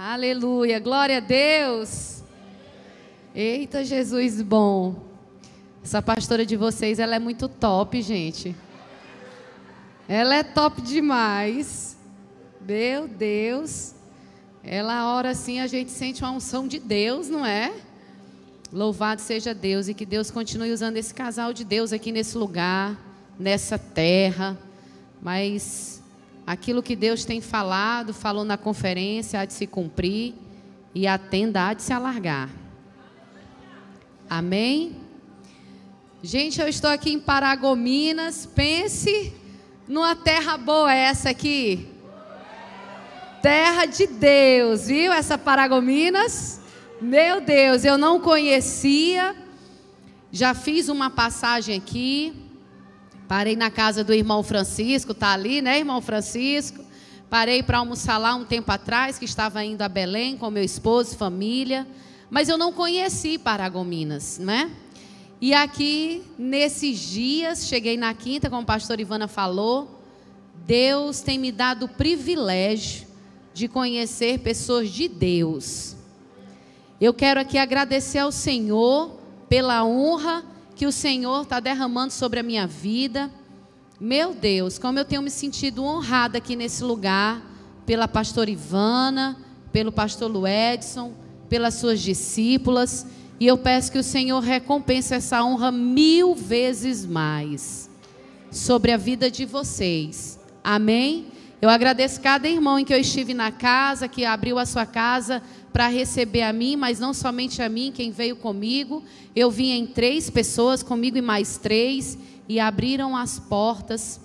Aleluia, glória a Deus. Eita, Jesus bom. Essa pastora de vocês, ela é muito top, gente. Ela é top demais. Meu Deus. Ela ora assim, a gente sente uma unção de Deus, não é? Louvado seja Deus e que Deus continue usando esse casal de Deus aqui nesse lugar, nessa terra. Mas aquilo que Deus tem falado, falou na conferência, há de se cumprir e a tenda há de se alargar. Amém? Gente, eu estou aqui em Paragominas. Pense numa terra boa essa aqui. Terra de Deus, viu? Essa Paragominas. Meu Deus, eu não conhecia. Já fiz uma passagem aqui. Parei na casa do irmão Francisco, tá ali, né, irmão Francisco? Parei para almoçar lá um tempo atrás, que estava indo a Belém com meu esposo família, mas eu não conheci Paragominas, né? E aqui, nesses dias, cheguei na quinta, como a pastora Ivana falou, Deus tem me dado o privilégio de conhecer pessoas de Deus. Eu quero aqui agradecer ao Senhor pela honra que o Senhor está derramando sobre a minha vida. Meu Deus, como eu tenho me sentido honrada aqui nesse lugar, pela pastora Ivana, pelo pastor Luedson, pelas suas discípulas. E eu peço que o Senhor recompense essa honra mil vezes mais sobre a vida de vocês. Amém? Eu agradeço cada irmão em que eu estive na casa, que abriu a sua casa para receber a mim, mas não somente a mim, quem veio comigo. Eu vim em três pessoas, comigo e mais três, e abriram as portas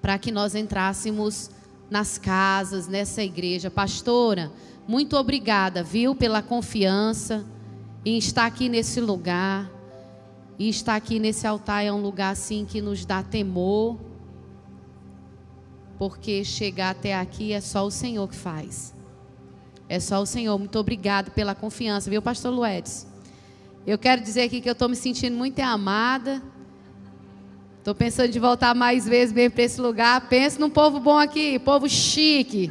para que nós entrássemos nas casas, nessa igreja. Pastora, muito obrigada, viu, pela confiança em estar aqui nesse lugar. E estar aqui nesse altar é um lugar assim que nos dá temor porque chegar até aqui é só o Senhor que faz. É só o Senhor. Muito obrigado pela confiança, viu, pastor Luedes? Eu quero dizer aqui que eu estou me sentindo muito amada. Estou pensando de voltar mais vezes bem para esse lugar. Penso num povo bom aqui, povo chique.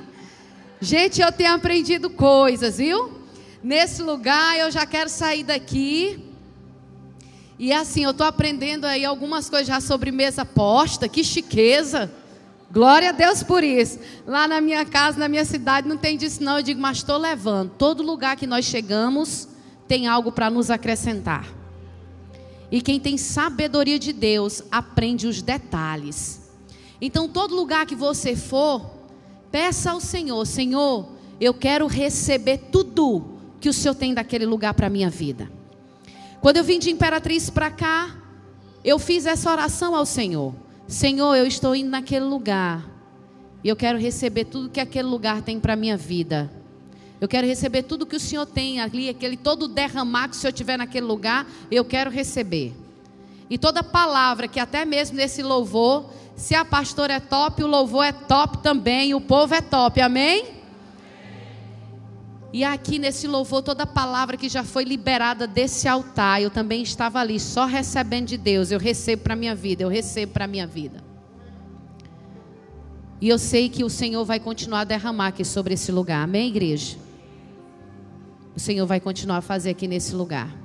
Gente, eu tenho aprendido coisas, viu? Nesse lugar eu já quero sair daqui. E assim, eu estou aprendendo aí algumas coisas já sobre mesa posta, que chiqueza. Glória a Deus por isso. Lá na minha casa, na minha cidade, não tem disso não. Eu digo, mas estou levando. Todo lugar que nós chegamos tem algo para nos acrescentar. E quem tem sabedoria de Deus aprende os detalhes. Então, todo lugar que você for, peça ao Senhor: Senhor, eu quero receber tudo que o Senhor tem daquele lugar para a minha vida. Quando eu vim de Imperatriz para cá, eu fiz essa oração ao Senhor. Senhor, eu estou indo naquele lugar. E eu quero receber tudo que aquele lugar tem para a minha vida. Eu quero receber tudo que o Senhor tem ali, aquele todo derramar que o Senhor tiver naquele lugar, eu quero receber. E toda palavra que até mesmo nesse louvor, se a pastora é top, o louvor é top também, o povo é top. Amém? E aqui nesse louvor, toda palavra que já foi liberada desse altar, eu também estava ali, só recebendo de Deus. Eu recebo para a minha vida, eu recebo para a minha vida. E eu sei que o Senhor vai continuar a derramar aqui sobre esse lugar. Amém, igreja? O Senhor vai continuar a fazer aqui nesse lugar.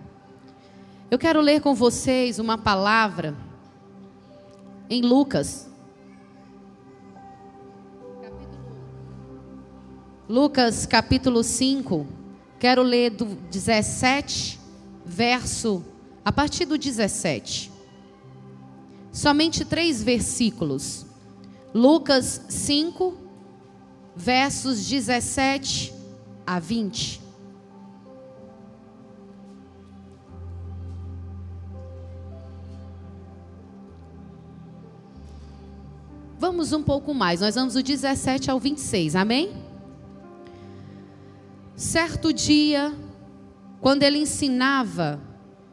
Eu quero ler com vocês uma palavra em Lucas, Lucas capítulo 5, quero ler do 17, verso, a partir do 17. Somente três versículos. Lucas 5, versos 17 a 20. Vamos um pouco mais, nós vamos do 17 ao 26, amém? Certo dia, quando ele ensinava,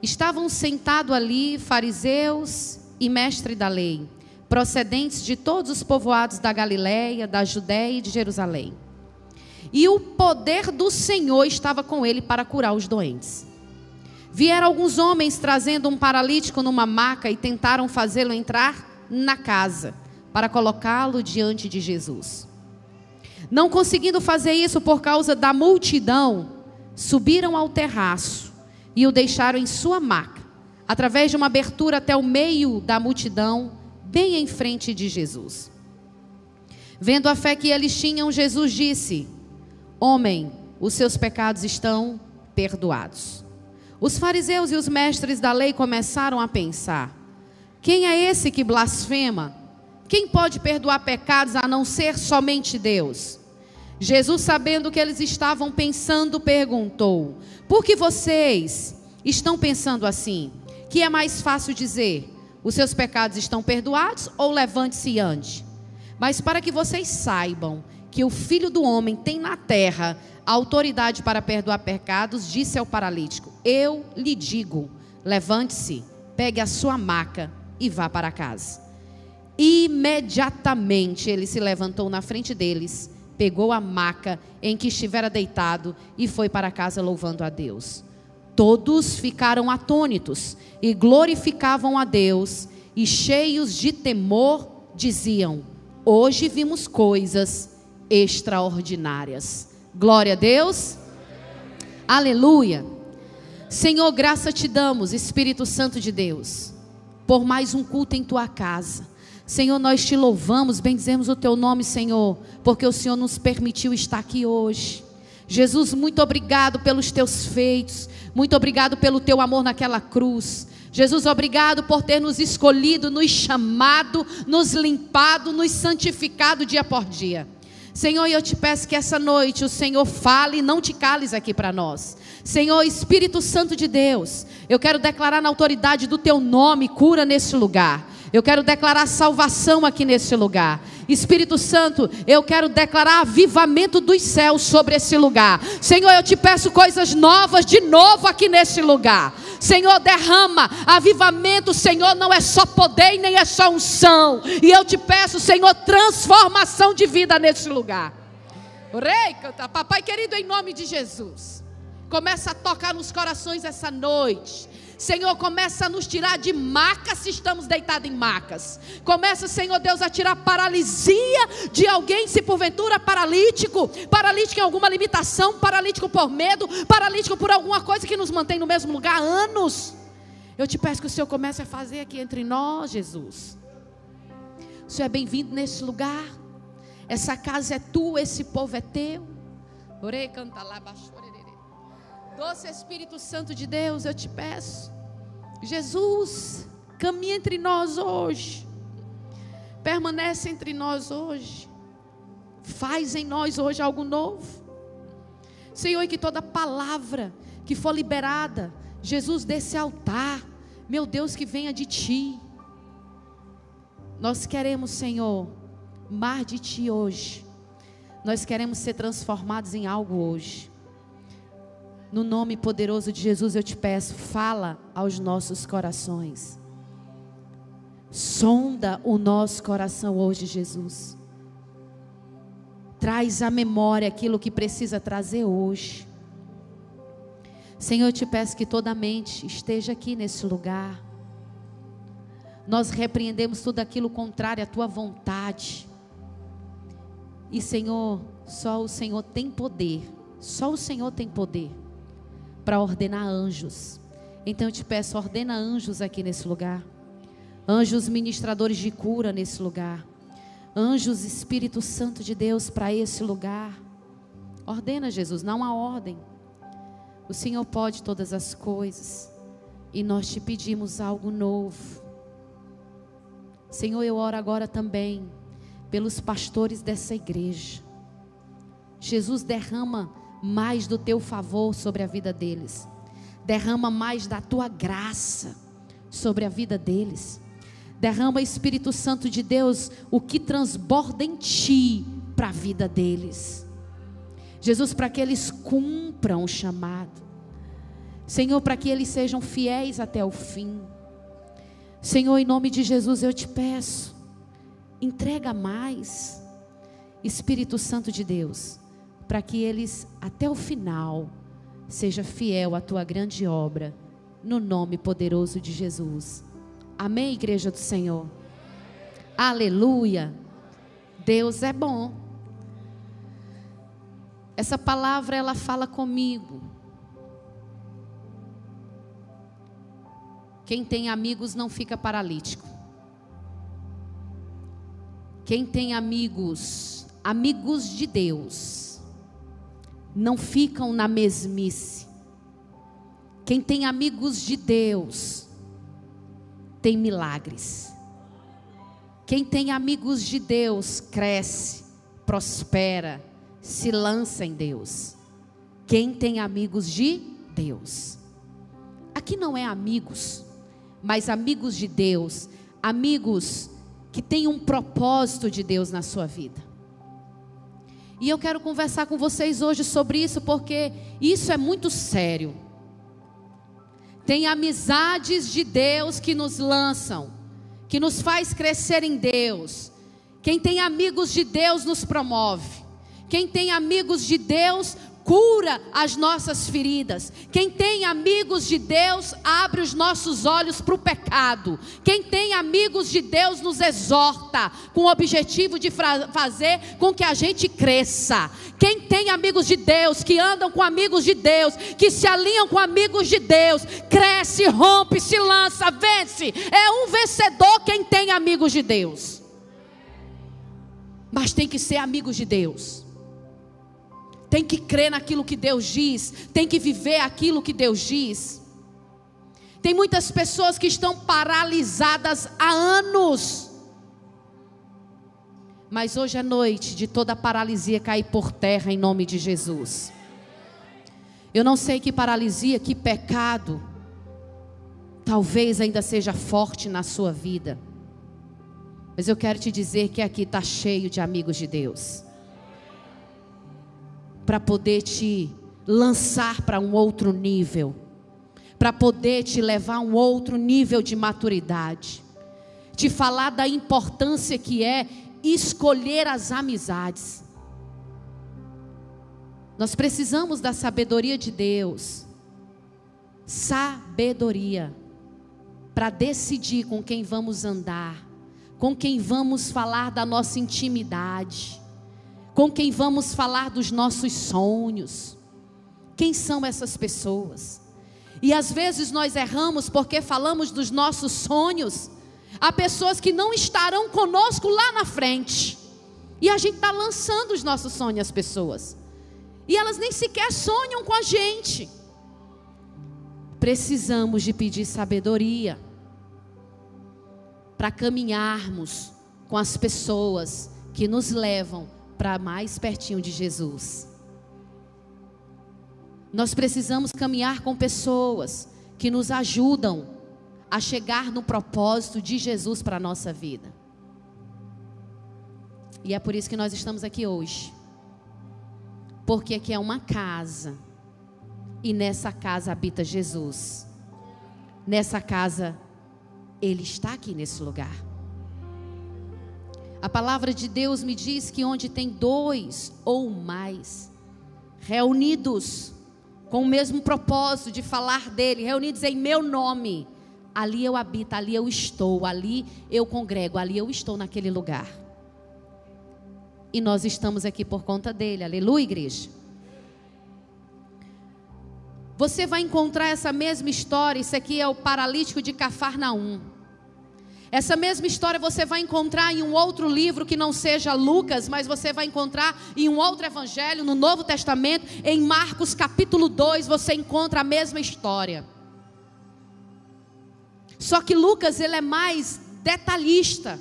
estavam sentados ali fariseus e mestre da lei, procedentes de todos os povoados da Galiléia, da Judéia e de Jerusalém. E o poder do Senhor estava com ele para curar os doentes. Vieram alguns homens trazendo um paralítico numa maca e tentaram fazê-lo entrar na casa para colocá-lo diante de Jesus. Não conseguindo fazer isso por causa da multidão, subiram ao terraço e o deixaram em sua maca, através de uma abertura até o meio da multidão, bem em frente de Jesus. Vendo a fé que eles tinham, Jesus disse: Homem, os seus pecados estão perdoados. Os fariseus e os mestres da lei começaram a pensar: quem é esse que blasfema? Quem pode perdoar pecados a não ser somente Deus? Jesus, sabendo que eles estavam pensando, perguntou: Por que vocês estão pensando assim? Que é mais fácil dizer: Os seus pecados estão perdoados ou levante-se e ande? Mas para que vocês saibam que o filho do homem tem na terra autoridade para perdoar pecados, disse ao paralítico: Eu lhe digo: levante-se, pegue a sua maca e vá para casa. Imediatamente ele se levantou na frente deles, pegou a maca em que estivera deitado e foi para casa louvando a Deus. Todos ficaram atônitos e glorificavam a Deus, e cheios de temor diziam: Hoje vimos coisas extraordinárias. Glória a Deus. Aleluia. Senhor, graça te damos, Espírito Santo de Deus por mais um culto em tua casa. Senhor, nós te louvamos, bendizemos o teu nome, Senhor, porque o Senhor nos permitiu estar aqui hoje. Jesus, muito obrigado pelos teus feitos, muito obrigado pelo teu amor naquela cruz. Jesus, obrigado por ter nos escolhido, nos chamado, nos limpado, nos santificado dia por dia. Senhor, eu te peço que essa noite o Senhor fale e não te cales aqui para nós. Senhor, Espírito Santo de Deus, eu quero declarar na autoridade do teu nome cura nesse lugar. Eu quero declarar salvação aqui nesse lugar. Espírito Santo, eu quero declarar avivamento dos céus sobre esse lugar. Senhor, eu te peço coisas novas de novo aqui nesse lugar. Senhor, derrama avivamento. Senhor, não é só poder e nem é só unção. E eu te peço, Senhor, transformação de vida nesse lugar. Orei, papai querido, em nome de Jesus. Começa a tocar nos corações essa noite. Senhor, começa a nos tirar de macas se estamos deitados em macas. Começa, Senhor Deus, a tirar paralisia de alguém, se porventura paralítico, paralítico em alguma limitação, paralítico por medo, paralítico por alguma coisa que nos mantém no mesmo lugar há anos. Eu te peço que o Senhor comece a fazer aqui entre nós, Jesus. O Senhor é bem-vindo nesse lugar. Essa casa é tua, esse povo é teu. Orei, canta lá, baixou. Doce Espírito Santo de Deus, eu te peço. Jesus, caminha entre nós hoje. Permanece entre nós hoje. Faz em nós hoje algo novo. Senhor, que toda palavra que for liberada, Jesus, desse altar, meu Deus, que venha de Ti. Nós queremos, Senhor, mais de Ti hoje. Nós queremos ser transformados em algo hoje. No nome poderoso de Jesus eu te peço, fala aos nossos corações. Sonda o nosso coração hoje, Jesus. Traz à memória aquilo que precisa trazer hoje. Senhor, eu te peço que toda mente esteja aqui nesse lugar. Nós repreendemos tudo aquilo contrário à tua vontade. E Senhor, só o Senhor tem poder. Só o Senhor tem poder para ordenar anjos. Então eu te peço, ordena anjos aqui nesse lugar. Anjos ministradores de cura nesse lugar. Anjos Espírito Santo de Deus para esse lugar. Ordena, Jesus, não há ordem. O Senhor pode todas as coisas. E nós te pedimos algo novo. Senhor, eu oro agora também pelos pastores dessa igreja. Jesus derrama mais do teu favor sobre a vida deles. Derrama mais da tua graça sobre a vida deles. Derrama, Espírito Santo de Deus, o que transborda em ti para a vida deles. Jesus, para que eles cumpram o chamado. Senhor, para que eles sejam fiéis até o fim. Senhor, em nome de Jesus eu te peço, entrega mais. Espírito Santo de Deus, para que eles até o final seja fiel à tua grande obra, no nome poderoso de Jesus. Amém, igreja do Senhor. Aleluia. Deus é bom. essa palavra ela fala comigo. Quem tem amigos não fica paralítico. Quem tem amigos, amigos de Deus, não ficam na mesmice. Quem tem amigos de Deus, tem milagres. Quem tem amigos de Deus, cresce, prospera, se lança em Deus. Quem tem amigos de Deus. Aqui não é amigos, mas amigos de Deus, amigos que tem um propósito de Deus na sua vida. E eu quero conversar com vocês hoje sobre isso, porque isso é muito sério. Tem amizades de Deus que nos lançam, que nos faz crescer em Deus. Quem tem amigos de Deus nos promove. Quem tem amigos de Deus cura as nossas feridas. Quem tem amigos de Deus abre os nossos olhos para o pecado. Quem tem amigos de Deus nos exorta com o objetivo de fazer com que a gente cresça. Quem tem amigos de Deus, que andam com amigos de Deus, que se alinham com amigos de Deus, cresce, rompe, se lança, vence. É um vencedor quem tem amigos de Deus. Mas tem que ser amigos de Deus tem que crer naquilo que Deus diz, tem que viver aquilo que Deus diz. Tem muitas pessoas que estão paralisadas há anos. Mas hoje é noite de toda paralisia cair por terra em nome de Jesus. Eu não sei que paralisia, que pecado, talvez ainda seja forte na sua vida. Mas eu quero te dizer que aqui está cheio de amigos de Deus para poder te lançar para um outro nível, para poder te levar a um outro nível de maturidade, te falar da importância que é escolher as amizades. Nós precisamos da sabedoria de Deus, sabedoria, para decidir com quem vamos andar, com quem vamos falar da nossa intimidade com quem vamos falar dos nossos sonhos. Quem são essas pessoas? E às vezes nós erramos porque falamos dos nossos sonhos a pessoas que não estarão conosco lá na frente. E a gente está lançando os nossos sonhos às pessoas. E elas nem sequer sonham com a gente. Precisamos de pedir sabedoria para caminharmos com as pessoas que nos levam para mais pertinho de Jesus. Nós precisamos caminhar com pessoas que nos ajudam a chegar no propósito de Jesus para a nossa vida. E é por isso que nós estamos aqui hoje. Porque aqui é uma casa. E nessa casa habita Jesus. Nessa casa, Ele está aqui nesse lugar. A palavra de Deus me diz que onde tem dois ou mais reunidos com o mesmo propósito de falar dele, reunidos em meu nome, ali eu habito, ali eu estou, ali eu congrego, ali eu estou naquele lugar. E nós estamos aqui por conta dele, aleluia, igreja. Você vai encontrar essa mesma história, isso aqui é o paralítico de Cafarnaum. Essa mesma história você vai encontrar em um outro livro que não seja Lucas, mas você vai encontrar em um outro evangelho, no Novo Testamento, em Marcos capítulo 2, você encontra a mesma história. Só que Lucas ele é mais detalhista.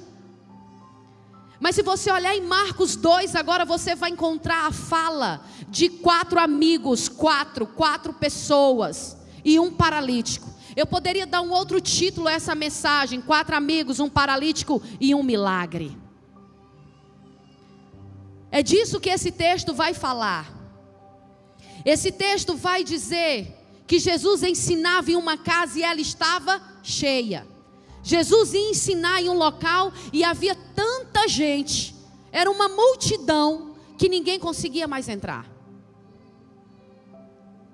Mas se você olhar em Marcos 2, agora você vai encontrar a fala de quatro amigos, quatro, quatro pessoas e um paralítico. Eu poderia dar um outro título a essa mensagem: quatro amigos, um paralítico e um milagre. É disso que esse texto vai falar. Esse texto vai dizer que Jesus ensinava em uma casa e ela estava cheia. Jesus ia ensinar em um local e havia tanta gente, era uma multidão que ninguém conseguia mais entrar.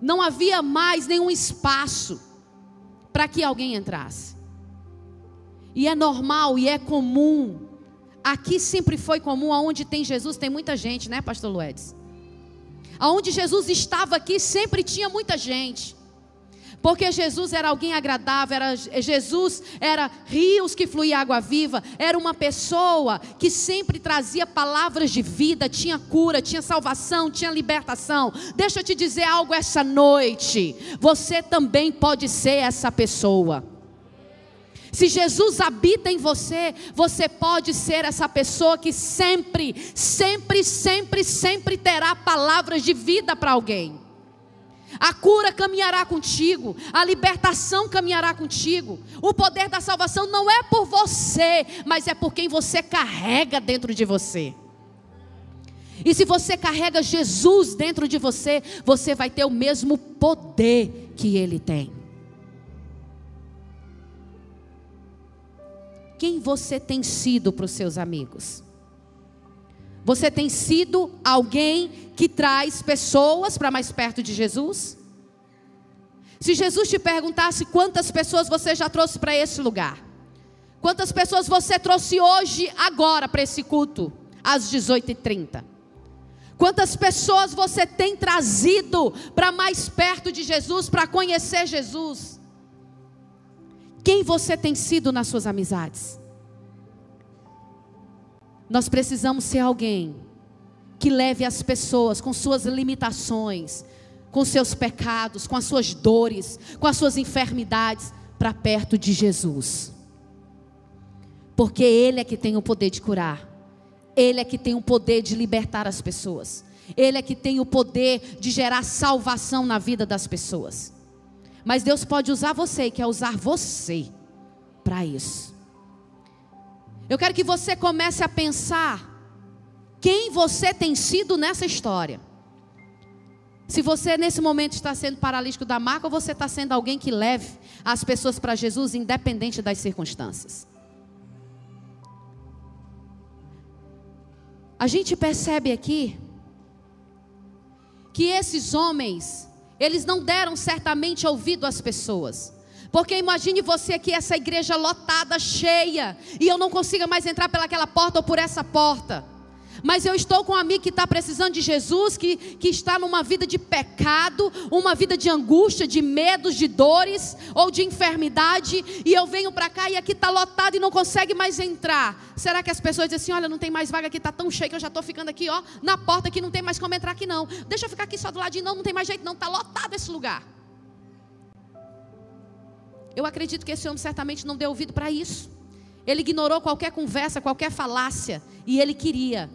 Não havia mais nenhum espaço para que alguém entrasse. E é normal e é comum. Aqui sempre foi comum, aonde tem Jesus tem muita gente, né, pastor Luedes? Aonde Jesus estava aqui sempre tinha muita gente. Porque Jesus era alguém agradável, era, Jesus era rios que fluía água viva, era uma pessoa que sempre trazia palavras de vida, tinha cura, tinha salvação, tinha libertação. Deixa eu te dizer algo essa noite. Você também pode ser essa pessoa. Se Jesus habita em você, você pode ser essa pessoa que sempre, sempre, sempre, sempre terá palavras de vida para alguém. A cura caminhará contigo, a libertação caminhará contigo. O poder da salvação não é por você, mas é por quem você carrega dentro de você. E se você carrega Jesus dentro de você, você vai ter o mesmo poder que ele tem. Quem você tem sido para os seus amigos? Você tem sido alguém que traz pessoas para mais perto de Jesus? Se Jesus te perguntasse quantas pessoas você já trouxe para esse lugar, quantas pessoas você trouxe hoje, agora, para esse culto, às 18h30? Quantas pessoas você tem trazido para mais perto de Jesus, para conhecer Jesus? Quem você tem sido nas suas amizades? Nós precisamos ser alguém que leve as pessoas com suas limitações, com seus pecados, com as suas dores, com as suas enfermidades, para perto de Jesus. Porque Ele é que tem o poder de curar, Ele é que tem o poder de libertar as pessoas, Ele é que tem o poder de gerar salvação na vida das pessoas. Mas Deus pode usar você e quer usar você para isso. Eu quero que você comece a pensar quem você tem sido nessa história. Se você nesse momento está sendo paralítico da marca, ou você está sendo alguém que leve as pessoas para Jesus, independente das circunstâncias. A gente percebe aqui que esses homens, eles não deram certamente ouvido às pessoas. Porque imagine você aqui, essa igreja lotada, cheia, e eu não consiga mais entrar pelaquela porta ou por essa porta. Mas eu estou com um amigo que está precisando de Jesus, que, que está numa vida de pecado, uma vida de angústia, de medos, de dores ou de enfermidade, e eu venho para cá e aqui está lotado e não consegue mais entrar. Será que as pessoas dizem assim: olha, não tem mais vaga aqui, está tão cheio que eu já estou ficando aqui, ó, na porta que não tem mais como entrar aqui não. Deixa eu ficar aqui só do ladinho, não, não tem mais jeito, não, está lotado esse lugar. Eu acredito que esse homem certamente não deu ouvido para isso. Ele ignorou qualquer conversa, qualquer falácia, e ele queria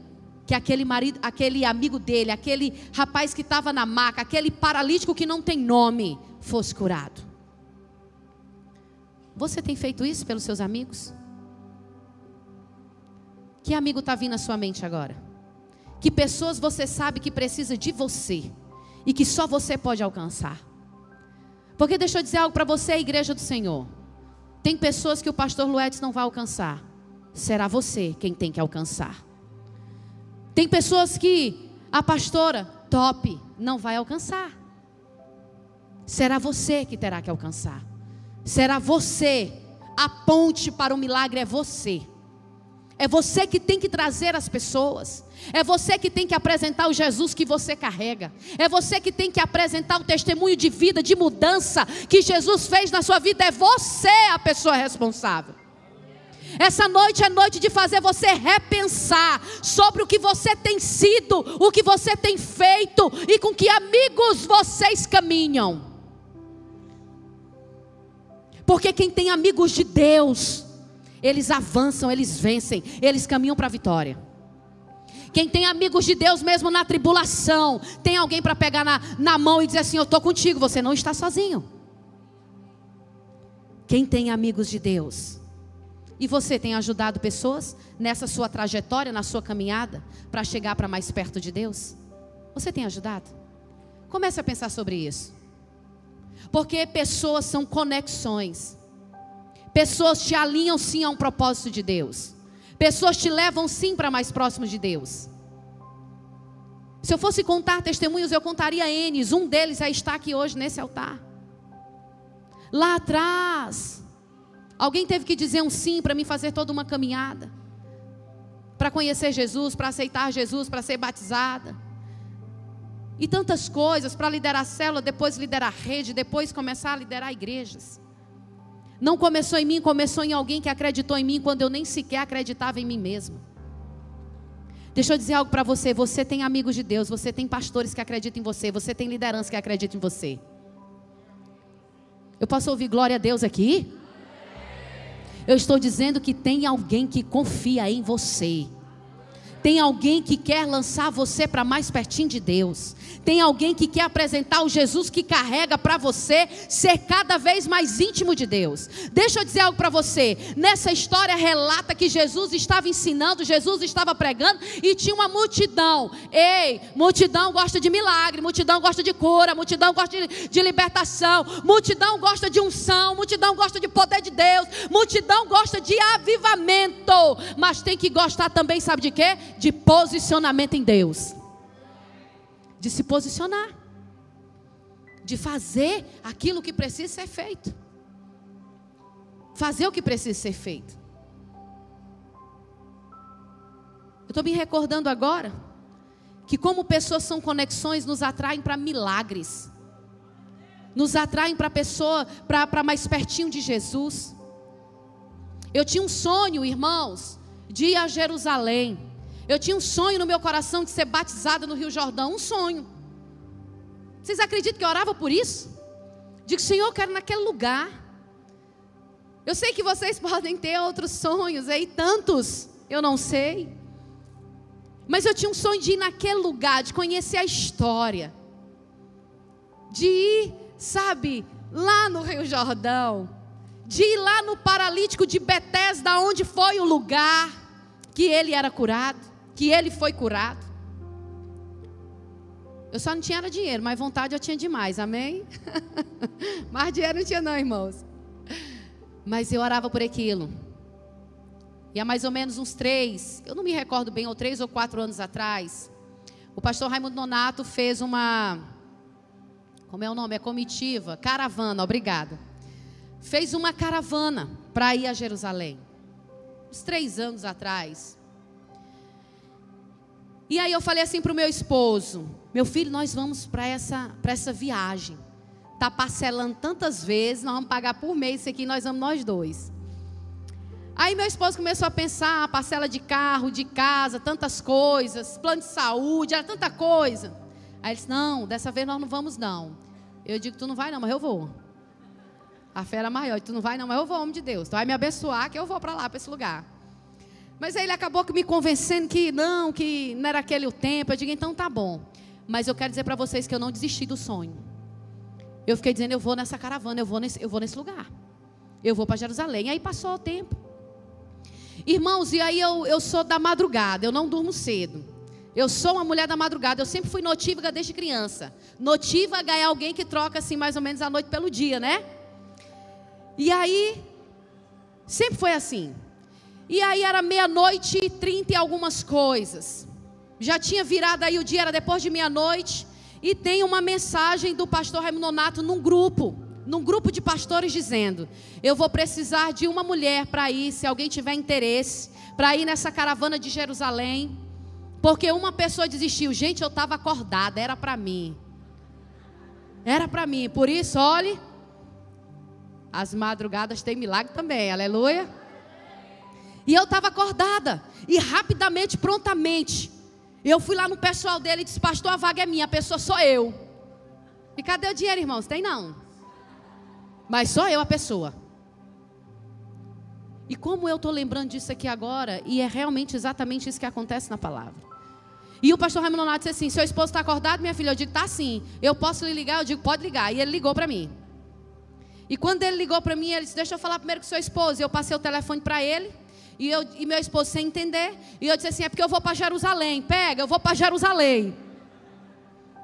que aquele marido, aquele amigo dele, aquele rapaz que estava na maca, aquele paralítico que não tem nome, fosse curado. Você tem feito isso pelos seus amigos? Que amigo está vindo à sua mente agora? Que pessoas você sabe que precisa de você e que só você pode alcançar? Porque deixa eu dizer algo para você, igreja do Senhor. Tem pessoas que o pastor Luedes não vai alcançar. Será você quem tem que alcançar. Tem pessoas que a pastora top não vai alcançar. Será você que terá que alcançar. Será você. A ponte para o milagre é você. É você que tem que trazer as pessoas. É você que tem que apresentar o Jesus que você carrega. É você que tem que apresentar o testemunho de vida, de mudança que Jesus fez na sua vida. É você a pessoa responsável. Essa noite é noite de fazer você repensar sobre o que você tem sido, o que você tem feito e com que amigos vocês caminham. Porque quem tem amigos de Deus, eles avançam, eles vencem, eles caminham para a vitória. Quem tem amigos de Deus mesmo na tribulação, tem alguém para pegar na, na mão e dizer assim: Eu estou contigo, você não está sozinho. Quem tem amigos de Deus, e você tem ajudado pessoas nessa sua trajetória, na sua caminhada, para chegar para mais perto de Deus? Você tem ajudado? Comece a pensar sobre isso. Porque pessoas são conexões. Pessoas te alinham sim a um propósito de Deus. Pessoas te levam sim para mais próximos de Deus. Se eu fosse contar testemunhos, eu contaria N. Um deles é estar aqui hoje nesse altar. Lá atrás, alguém teve que dizer um sim para mim fazer toda uma caminhada. Para conhecer Jesus, para aceitar Jesus, para ser batizada. e tantas coisas para liderar a célula, depois liderar a rede, depois começar a liderar igrejas. Não começou em mim, começou em alguém que acreditou em mim quando eu nem sequer acreditava em mim mesmo. Deixa eu dizer algo para você: você tem amigos de Deus, você tem pastores que acreditam em você, você tem liderança que acredita em você. Eu posso ouvir glória a Deus aqui? Eu estou dizendo que tem alguém que confia em você. Tem alguém que quer lançar você para mais pertinho de Deus. Tem alguém que quer apresentar o Jesus que carrega para você ser cada vez mais íntimo de Deus. Deixa eu dizer algo para você. Nessa história relata que Jesus estava ensinando, Jesus estava pregando e tinha uma multidão. Ei, multidão gosta de milagre, multidão gosta de cura, multidão gosta de, de libertação, multidão gosta de unção, multidão gosta de poder de Deus, multidão gosta de avivamento, mas tem que gostar também, sabe de quê? De posicionamento em Deus de se posicionar, de fazer aquilo que precisa ser feito. Fazer o que precisa ser feito. Eu estou me recordando agora que, como pessoas são conexões, nos atraem para milagres, nos atraem para pessoa, para mais pertinho de Jesus. Eu tinha um sonho, irmãos, de ir a Jerusalém. Eu tinha um sonho no meu coração de ser batizada no Rio Jordão, um sonho. Vocês acreditam que eu orava por isso? Digo, Senhor, eu quero naquele lugar. Eu sei que vocês podem ter outros sonhos aí, tantos, eu não sei. Mas eu tinha um sonho de ir naquele lugar, de conhecer a história. De ir, sabe, lá no Rio Jordão. De ir lá no paralítico de Betesda, onde foi o lugar que ele era curado que ele foi curado. Eu só não tinha dinheiro, mas vontade eu tinha demais, amém? mais dinheiro não tinha não, irmãos. Mas eu orava por aquilo. E há mais ou menos uns três, eu não me recordo bem, ou três ou quatro anos atrás, o pastor Raimundo Nonato fez uma, como é o nome? É comitiva, caravana, obrigada. Fez uma caravana para ir a Jerusalém. Uns três anos atrás. E aí eu falei assim para o meu esposo: Meu filho, nós vamos para essa, essa viagem. Tá parcelando tantas vezes, nós vamos pagar por mês isso aqui, nós vamos nós dois. Aí meu esposo começou a pensar, parcela de carro, de casa, tantas coisas, plano de saúde, era tanta coisa. Aí ele disse: Não, dessa vez nós não vamos não. Eu digo: Tu não vai não, mas eu vou. A fé era maior, tu não vai não, mas eu vou, homem de Deus. Tu vai me abençoar que eu vou para lá, para esse lugar. Mas aí ele acabou me convencendo que não, que não era aquele o tempo. Eu digo, então tá bom. Mas eu quero dizer para vocês que eu não desisti do sonho. Eu fiquei dizendo, eu vou nessa caravana, eu vou nesse, eu vou nesse lugar. Eu vou para Jerusalém. E aí passou o tempo. Irmãos, e aí eu, eu sou da madrugada, eu não durmo cedo. Eu sou uma mulher da madrugada, eu sempre fui notívaga desde criança. Notívaga é alguém que troca assim mais ou menos a noite pelo dia, né? E aí, sempre foi assim. E aí era meia-noite e trinta e algumas coisas. Já tinha virado aí o dia, era depois de meia-noite. E tem uma mensagem do pastor Raimundo Nonato num grupo, num grupo de pastores dizendo: Eu vou precisar de uma mulher para ir, se alguém tiver interesse, para ir nessa caravana de Jerusalém. Porque uma pessoa desistiu. Gente, eu estava acordada, era para mim. Era para mim. Por isso, olhe, as madrugadas têm milagre também, aleluia. E eu estava acordada. E rapidamente, prontamente, eu fui lá no pessoal dele e disse: Pastor, a vaga é minha, a pessoa sou eu. E cadê o dinheiro, irmãos? Tem não. Mas sou eu a pessoa. E como eu estou lembrando disso aqui agora, e é realmente exatamente isso que acontece na palavra. E o pastor Raimundo Nonato disse assim: Seu esposo está acordado, minha filha? Eu digo: Tá sim. Eu posso lhe ligar? Eu digo: Pode ligar. E ele ligou para mim. E quando ele ligou para mim, ele disse: Deixa eu falar primeiro com seu esposo. E eu passei o telefone para ele. E, eu, e meu esposo sem entender. E eu disse assim: é porque eu vou para Jerusalém. Pega, eu vou para Jerusalém.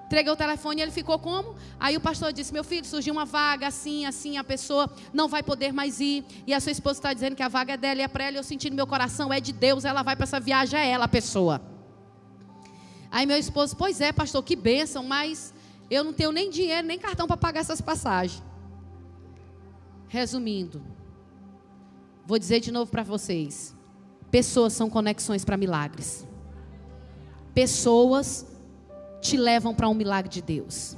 Entreguei o telefone e ele ficou como? Aí o pastor disse: Meu filho, surgiu uma vaga assim, assim, a pessoa não vai poder mais ir. E a sua esposa está dizendo que a vaga é dela e é para ela. Eu senti no meu coração: é de Deus, ela vai para essa viagem, é ela a pessoa. Aí meu esposo: Pois é, pastor, que bênção, mas eu não tenho nem dinheiro, nem cartão para pagar essas passagens. Resumindo, Vou dizer de novo para vocês: pessoas são conexões para milagres. Pessoas te levam para um milagre de Deus.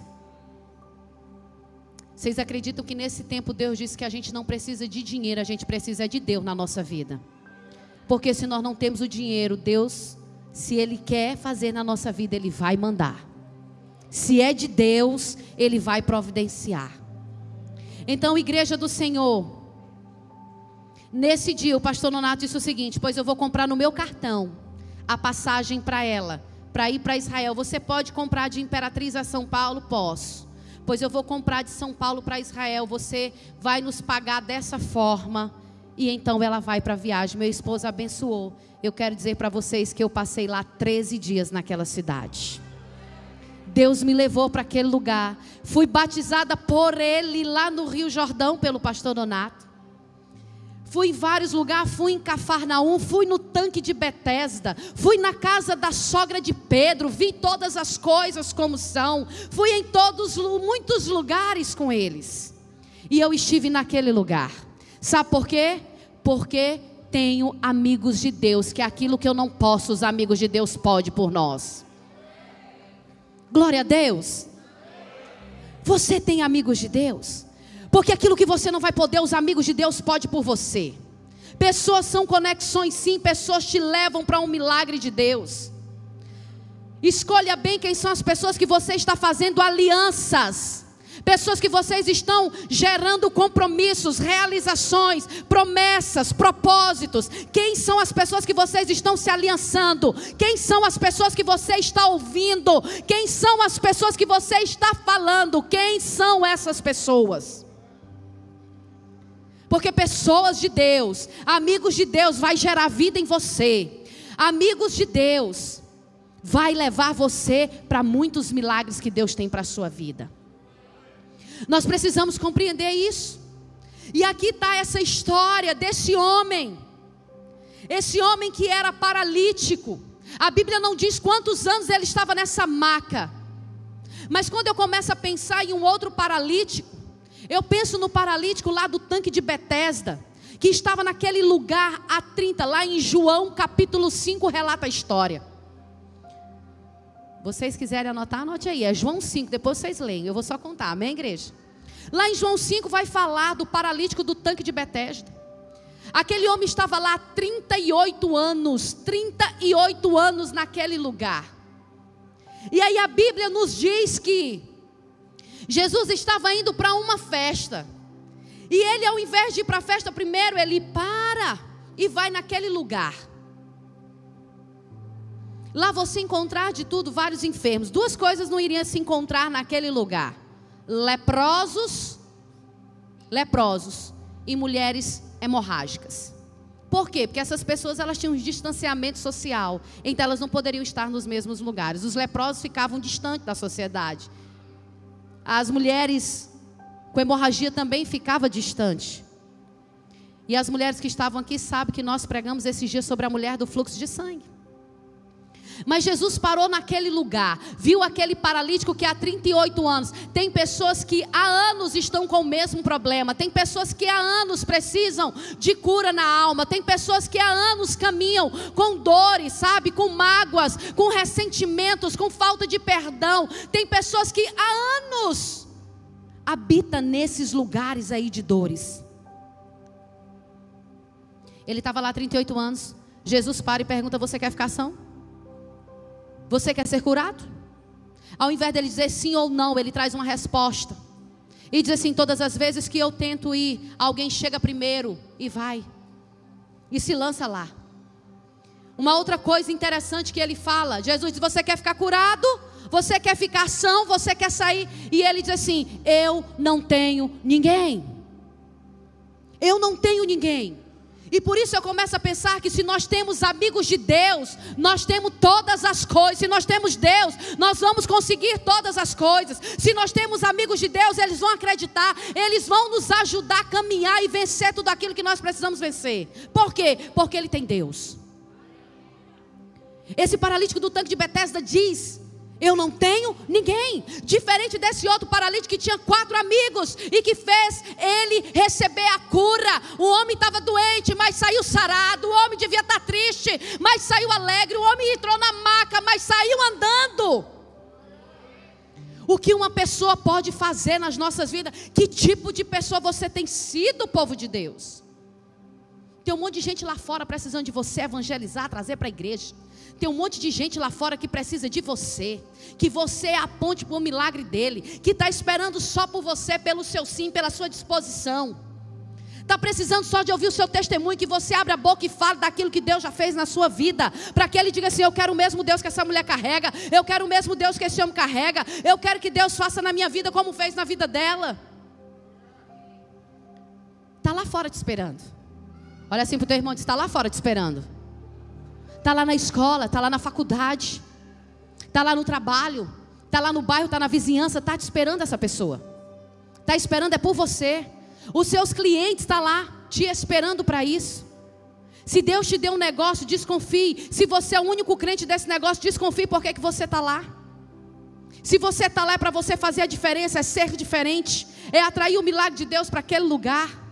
Vocês acreditam que nesse tempo Deus disse que a gente não precisa de dinheiro, a gente precisa de Deus na nossa vida? Porque se nós não temos o dinheiro, Deus, se Ele quer fazer na nossa vida, Ele vai mandar. Se é de Deus, Ele vai providenciar. Então, igreja do Senhor, nesse dia o pastor Nonato disse o seguinte: Pois eu vou comprar no meu cartão a passagem para ela, para ir para Israel. Você pode comprar de Imperatriz a São Paulo? Posso. Pois eu vou comprar de São Paulo para Israel. Você vai nos pagar dessa forma. E então ela vai para a viagem. Meu esposo abençoou. Eu quero dizer para vocês que eu passei lá 13 dias naquela cidade. Deus me levou para aquele lugar. Fui batizada por ele lá no Rio Jordão pelo pastor Donato. Fui em vários lugares, fui em Cafarnaum, fui no tanque de Betesda, fui na casa da sogra de Pedro, vi todas as coisas como são, fui em todos muitos lugares com eles. E eu estive naquele lugar. Sabe por quê? Porque tenho amigos de Deus, que é aquilo que eu não posso, os amigos de Deus podem por nós. Glória a Deus. Você tem amigos de Deus? Porque aquilo que você não vai poder, os amigos de Deus podem por você. Pessoas são conexões, sim, pessoas te levam para um milagre de Deus. Escolha bem quem são as pessoas que você está fazendo alianças pessoas que vocês estão gerando compromissos, realizações, promessas, propósitos. Quem são as pessoas que vocês estão se aliançando? Quem são as pessoas que você está ouvindo? Quem são as pessoas que você está falando? Quem são essas pessoas? Porque pessoas de Deus, amigos de Deus, vai gerar vida em você. Amigos de Deus, vai levar você para muitos milagres que Deus tem para a sua vida. Nós precisamos compreender isso. E aqui está essa história desse homem, esse homem que era paralítico. A Bíblia não diz quantos anos ele estava nessa maca. Mas quando eu começo a pensar em um outro paralítico, eu penso no paralítico lá do tanque de Betesda, que estava naquele lugar há 30, lá em João capítulo 5 relata a história. Vocês quiserem anotar, anote aí. É João 5, depois vocês leem. Eu vou só contar, amém, igreja? Lá em João 5 vai falar do paralítico do tanque de Betesda. Aquele homem estava lá há 38 anos, 38 anos naquele lugar. E aí a Bíblia nos diz que Jesus estava indo para uma festa. E ele, ao invés de ir para a festa primeiro, ele para e vai naquele lugar. Lá você encontrar de tudo vários enfermos. Duas coisas não iriam se encontrar naquele lugar: leprosos, leprosos e mulheres hemorrágicas. Por quê? Porque essas pessoas elas tinham um distanciamento social, então elas não poderiam estar nos mesmos lugares. Os leprosos ficavam distantes da sociedade. As mulheres com hemorragia também ficavam distantes. E as mulheres que estavam aqui sabem que nós pregamos esses dias sobre a mulher do fluxo de sangue. Mas Jesus parou naquele lugar, viu aquele paralítico que há 38 anos. Tem pessoas que há anos estão com o mesmo problema, tem pessoas que há anos precisam de cura na alma, tem pessoas que há anos caminham com dores, sabe, com mágoas, com ressentimentos, com falta de perdão. Tem pessoas que há anos habitam nesses lugares aí de dores. Ele estava lá 38 anos. Jesus para e pergunta: Você quer ficar são? Você quer ser curado? Ao invés dele dizer sim ou não, ele traz uma resposta. E diz assim: todas as vezes que eu tento ir, alguém chega primeiro e vai. E se lança lá. Uma outra coisa interessante que ele fala: Jesus diz: Você quer ficar curado? Você quer ficar são? Você quer sair? E ele diz assim: Eu não tenho ninguém. Eu não tenho ninguém. E por isso eu começo a pensar que se nós temos amigos de Deus, nós temos todas as coisas. Se nós temos Deus, nós vamos conseguir todas as coisas. Se nós temos amigos de Deus, eles vão acreditar, eles vão nos ajudar a caminhar e vencer tudo aquilo que nós precisamos vencer. Por quê? Porque ele tem Deus. Esse paralítico do tanque de Betesda diz eu não tenho ninguém. Diferente desse outro paralítico que tinha quatro amigos e que fez ele receber a cura. O homem estava doente, mas saiu sarado. O homem devia estar triste, mas saiu alegre. O homem entrou na maca, mas saiu andando. o que uma pessoa pode fazer nas nossas vidas. Que tipo de pessoa você tem sido, povo de Deus? Tem um monte de gente lá fora precisando de você evangelizar, trazer para a igreja. Tem um monte de gente lá fora que precisa de você, que você aponte para o milagre dele, que está esperando só por você, pelo seu sim, pela sua disposição. Está precisando só de ouvir o seu testemunho, que você abra a boca e fale daquilo que Deus já fez na sua vida. Para que ele diga assim: Eu quero o mesmo Deus que essa mulher carrega. Eu quero o mesmo Deus que esse homem carrega. Eu quero que Deus faça na minha vida como fez na vida dela. Está lá fora te esperando. Olha assim para o teu irmão: está lá fora te esperando. Está lá na escola, está lá na faculdade, está lá no trabalho, está lá no bairro, está na vizinhança, está te esperando essa pessoa. Está esperando, é por você. Os seus clientes estão tá lá te esperando para isso. Se Deus te deu um negócio, desconfie. Se você é o único crente desse negócio, desconfie por que, que você está lá. Se você está lá é para você fazer a diferença, é ser diferente, é atrair o milagre de Deus para aquele lugar.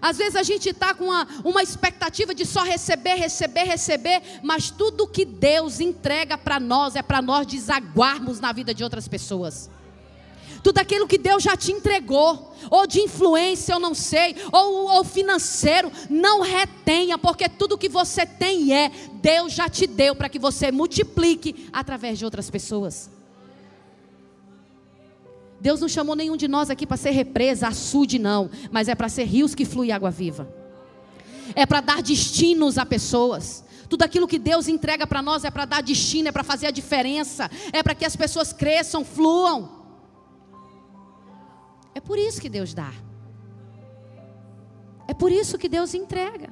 Às vezes a gente está com uma, uma expectativa de só receber, receber, receber, mas tudo que Deus entrega para nós é para nós desaguarmos na vida de outras pessoas tudo aquilo que Deus já te entregou, ou de influência, eu não sei, ou, ou financeiro, não retenha, porque tudo que você tem é, Deus já te deu para que você multiplique através de outras pessoas. Deus não chamou nenhum de nós aqui para ser represa, açude, não, mas é para ser rios que fluem água viva. É para dar destinos a pessoas. Tudo aquilo que Deus entrega para nós é para dar destino, é para fazer a diferença, é para que as pessoas cresçam, fluam. É por isso que Deus dá. É por isso que Deus entrega.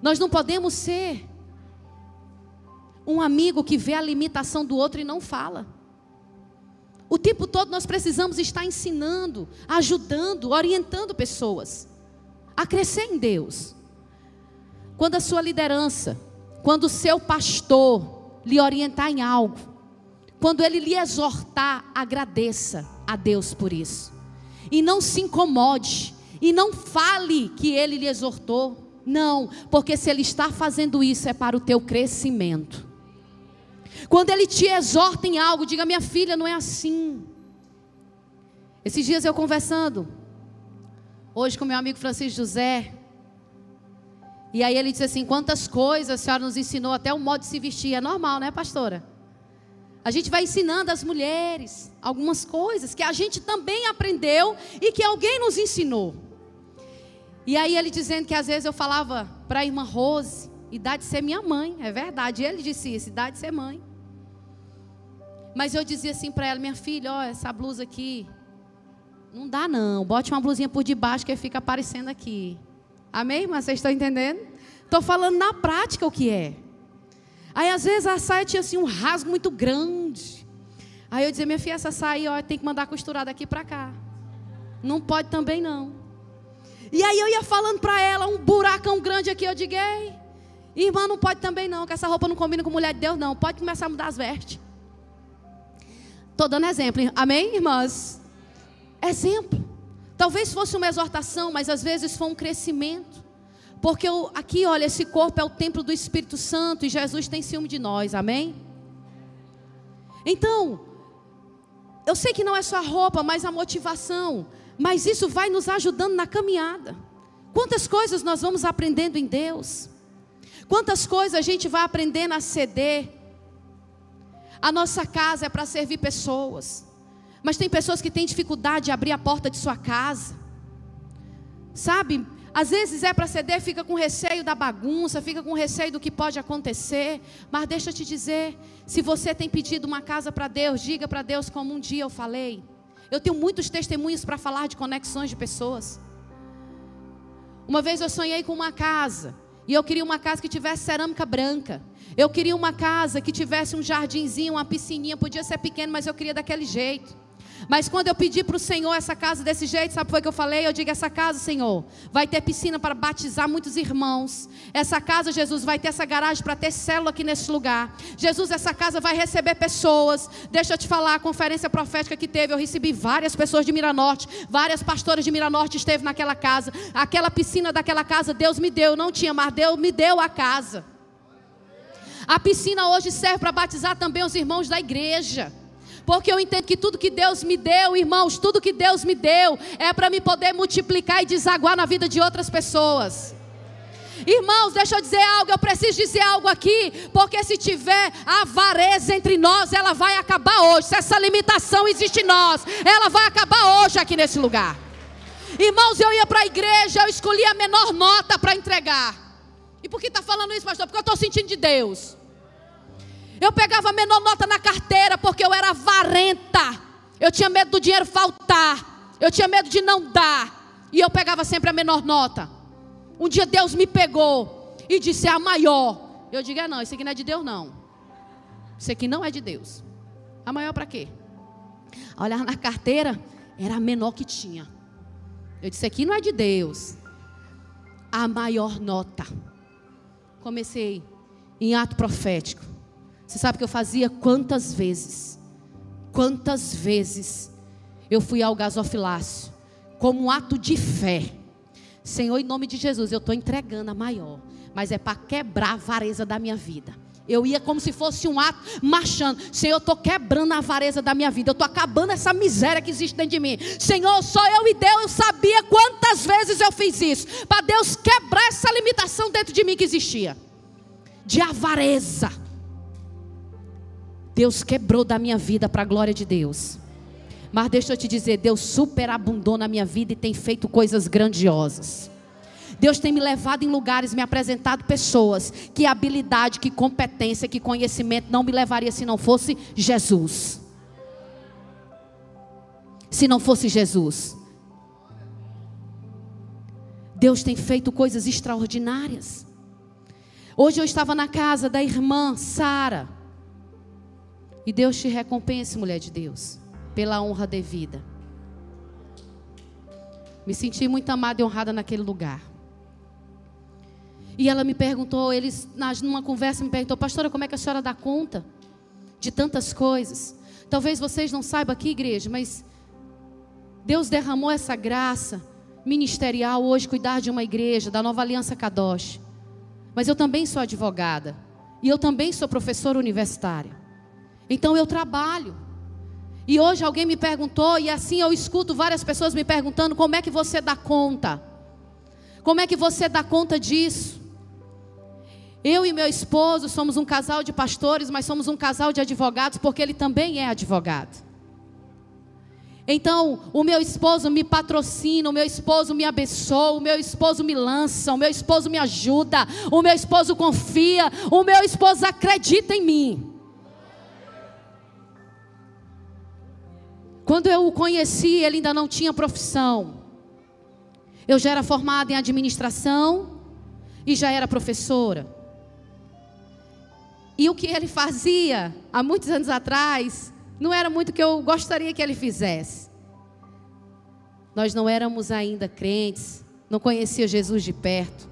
Nós não podemos ser um amigo que vê a limitação do outro e não fala. O tempo todo nós precisamos estar ensinando, ajudando, orientando pessoas a crescer em Deus. Quando a sua liderança, quando o seu pastor lhe orientar em algo, quando ele lhe exortar, agradeça a Deus por isso. E não se incomode. E não fale que ele lhe exortou. Não, porque se ele está fazendo isso é para o teu crescimento. Quando ele te exorta em algo, diga: minha filha, não é assim. Esses dias eu conversando, hoje com meu amigo Francisco José, e aí ele disse assim: quantas coisas a senhora nos ensinou, até o modo de se vestir. É normal, né, pastora? A gente vai ensinando as mulheres algumas coisas que a gente também aprendeu e que alguém nos ensinou. E aí ele dizendo que às vezes eu falava para a irmã Rose, idade de ser minha mãe, é verdade. Ele disse isso, idade de ser mãe. Mas eu dizia assim para ela, minha filha, ó, essa blusa aqui não dá não. Bote uma blusinha por debaixo que fica aparecendo aqui. Amém, irmã? Vocês estão entendendo? Estou falando na prática o que é. Aí às vezes a saia tinha assim um rasgo muito grande. Aí eu dizia, minha filha, essa saia ó, tem que mandar costurar daqui para cá. Não pode também não. E aí eu ia falando para ela, um buracão grande aqui, eu digo, ei, irmã, não pode também não, que essa roupa não combina com mulher de Deus não. Pode começar a mudar as vestes. Estou dando exemplo, amém, irmãs? Exemplo. Talvez fosse uma exortação, mas às vezes foi um crescimento. Porque eu, aqui, olha, esse corpo é o templo do Espírito Santo e Jesus tem ciúme de nós, amém? Então, eu sei que não é só a roupa, mas a motivação. Mas isso vai nos ajudando na caminhada. Quantas coisas nós vamos aprendendo em Deus? Quantas coisas a gente vai aprendendo a ceder? A nossa casa é para servir pessoas. Mas tem pessoas que têm dificuldade de abrir a porta de sua casa. Sabe? Às vezes é para ceder, fica com receio da bagunça, fica com receio do que pode acontecer. Mas deixa eu te dizer: se você tem pedido uma casa para Deus, diga para Deus como um dia eu falei. Eu tenho muitos testemunhos para falar de conexões de pessoas. Uma vez eu sonhei com uma casa, e eu queria uma casa que tivesse cerâmica branca. Eu queria uma casa que tivesse um jardinzinho, uma piscininha, podia ser pequeno, mas eu queria daquele jeito. Mas quando eu pedi para o Senhor essa casa desse jeito, sabe o que eu falei? Eu digo: essa casa, Senhor, vai ter piscina para batizar muitos irmãos. Essa casa, Jesus, vai ter essa garagem para ter célula aqui nesse lugar. Jesus, essa casa vai receber pessoas. Deixa eu te falar, a conferência profética que teve, eu recebi várias pessoas de Miranorte, várias pastoras de Miranorte esteve naquela casa. Aquela piscina daquela casa, Deus me deu, não tinha, mas Deus me deu a casa. A piscina hoje serve para batizar também os irmãos da igreja. Porque eu entendo que tudo que Deus me deu, irmãos, tudo que Deus me deu é para me poder multiplicar e desaguar na vida de outras pessoas. Irmãos, deixa eu dizer algo, eu preciso dizer algo aqui, porque se tiver avareza entre nós, ela vai acabar hoje. Se essa limitação existe em nós, ela vai acabar hoje aqui nesse lugar. Irmãos, eu ia para a igreja, eu escolhi a menor nota para entregar. E por que está falando isso, pastor? Porque eu estou sentindo de Deus. Eu pegava a menor nota na carteira porque eu era avarenta. Eu tinha medo do dinheiro faltar. Eu tinha medo de não dar. E eu pegava sempre a menor nota. Um dia Deus me pegou e disse: é a maior. Eu digo: é não, isso aqui não é de Deus, não. Isso aqui não é de Deus. A maior para quê? Olhar na carteira, era a menor que tinha. Eu disse: aqui não é de Deus. A maior nota. Comecei em ato profético. Você sabe que eu fazia quantas vezes? Quantas vezes eu fui ao gasofilácio como um ato de fé. Senhor, em nome de Jesus, eu estou entregando a maior, mas é para quebrar a vareza da minha vida. Eu ia como se fosse um ato marchando. Senhor, eu estou quebrando a avareza da minha vida. Eu estou acabando essa miséria que existe dentro de mim. Senhor, só eu e Deus. Eu sabia quantas vezes eu fiz isso. Para Deus quebrar essa limitação dentro de mim que existia. De avareza. Deus quebrou da minha vida para a glória de Deus. Mas deixa eu te dizer, Deus superabundou na minha vida e tem feito coisas grandiosas. Deus tem me levado em lugares, me apresentado pessoas que habilidade, que competência, que conhecimento não me levaria se não fosse Jesus. Se não fosse Jesus. Deus tem feito coisas extraordinárias. Hoje eu estava na casa da irmã Sara. E Deus te recompense, mulher de Deus, pela honra devida. Me senti muito amada e honrada naquele lugar. E ela me perguntou, eles, numa conversa, me perguntou, pastora, como é que a senhora dá conta de tantas coisas? Talvez vocês não saibam aqui, igreja, mas Deus derramou essa graça ministerial hoje, cuidar de uma igreja, da nova aliança Kadosh. Mas eu também sou advogada. E eu também sou professora universitária. Então eu trabalho. E hoje alguém me perguntou, e assim eu escuto várias pessoas me perguntando: como é que você dá conta? Como é que você dá conta disso? Eu e meu esposo somos um casal de pastores, mas somos um casal de advogados, porque ele também é advogado. Então, o meu esposo me patrocina, o meu esposo me abençoa, o meu esposo me lança, o meu esposo me ajuda, o meu esposo confia, o meu esposo acredita em mim. Quando eu o conheci, ele ainda não tinha profissão. Eu já era formada em administração e já era professora. E o que ele fazia há muitos anos atrás não era muito o que eu gostaria que ele fizesse. Nós não éramos ainda crentes, não conhecia Jesus de perto.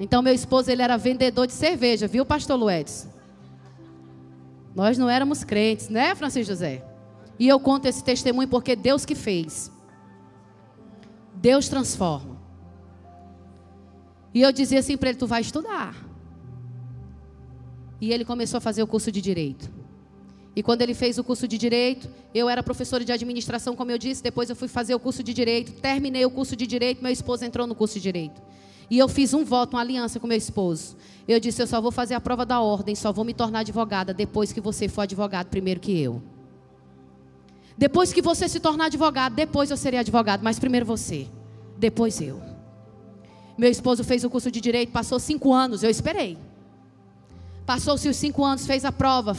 Então meu esposo ele era vendedor de cerveja, viu, pastor Luedson? Nós não éramos crentes, né, Francisco José? E eu conto esse testemunho porque Deus que fez. Deus transforma. E eu dizia assim para ele: Tu vai estudar. E ele começou a fazer o curso de direito. E quando ele fez o curso de direito, eu era professora de administração, como eu disse. Depois eu fui fazer o curso de direito. Terminei o curso de direito. Meu esposo entrou no curso de direito. E eu fiz um voto, uma aliança com meu esposo. Eu disse: Eu só vou fazer a prova da ordem, só vou me tornar advogada depois que você for advogado primeiro que eu. Depois que você se tornar advogado, depois eu serei advogado, mas primeiro você, depois eu. Meu esposo fez o curso de direito, passou cinco anos, eu esperei. Passou-se os cinco anos, fez a prova,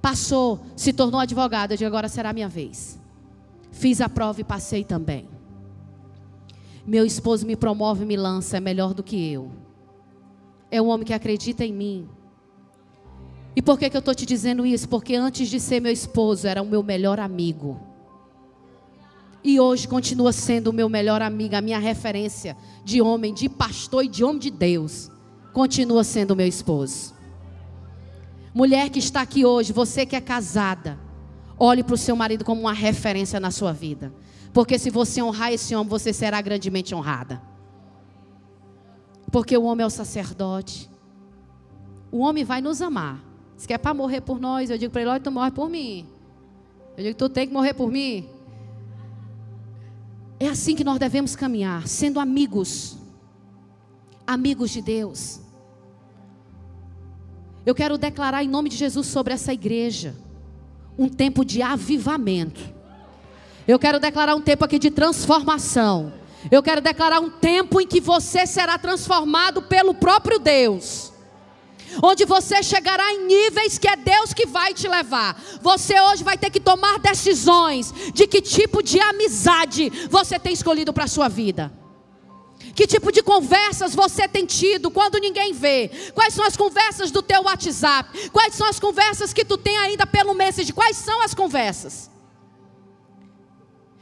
passou, se tornou advogado. Eu digo, agora será a minha vez. Fiz a prova e passei também. Meu esposo me promove e me lança, é melhor do que eu. É um homem que acredita em mim, e por que, que eu estou te dizendo isso? Porque antes de ser meu esposo, era o meu melhor amigo. E hoje continua sendo o meu melhor amigo, a minha referência de homem, de pastor e de homem de Deus. Continua sendo o meu esposo. Mulher que está aqui hoje, você que é casada, olhe para o seu marido como uma referência na sua vida. Porque se você honrar esse homem, você será grandemente honrada. Porque o homem é o sacerdote, o homem vai nos amar. Se quer para morrer por nós, eu digo para ele: olha, tu morre por mim. Eu digo: tu tem que morrer por mim. É assim que nós devemos caminhar, sendo amigos, amigos de Deus. Eu quero declarar em nome de Jesus sobre essa igreja um tempo de avivamento. Eu quero declarar um tempo aqui de transformação. Eu quero declarar um tempo em que você será transformado pelo próprio Deus. Onde você chegará em níveis que é Deus que vai te levar. Você hoje vai ter que tomar decisões de que tipo de amizade você tem escolhido para a sua vida. Que tipo de conversas você tem tido quando ninguém vê? Quais são as conversas do teu WhatsApp? Quais são as conversas que tu tem ainda pelo message? Quais são as conversas?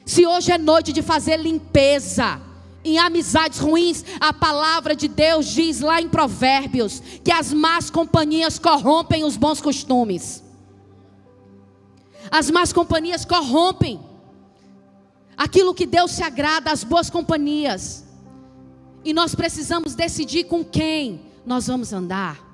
Se hoje é noite de fazer limpeza em amizades ruins, a palavra de Deus diz lá em Provérbios que as más companhias corrompem os bons costumes. As más companhias corrompem aquilo que Deus se agrada, as boas companhias. E nós precisamos decidir com quem nós vamos andar.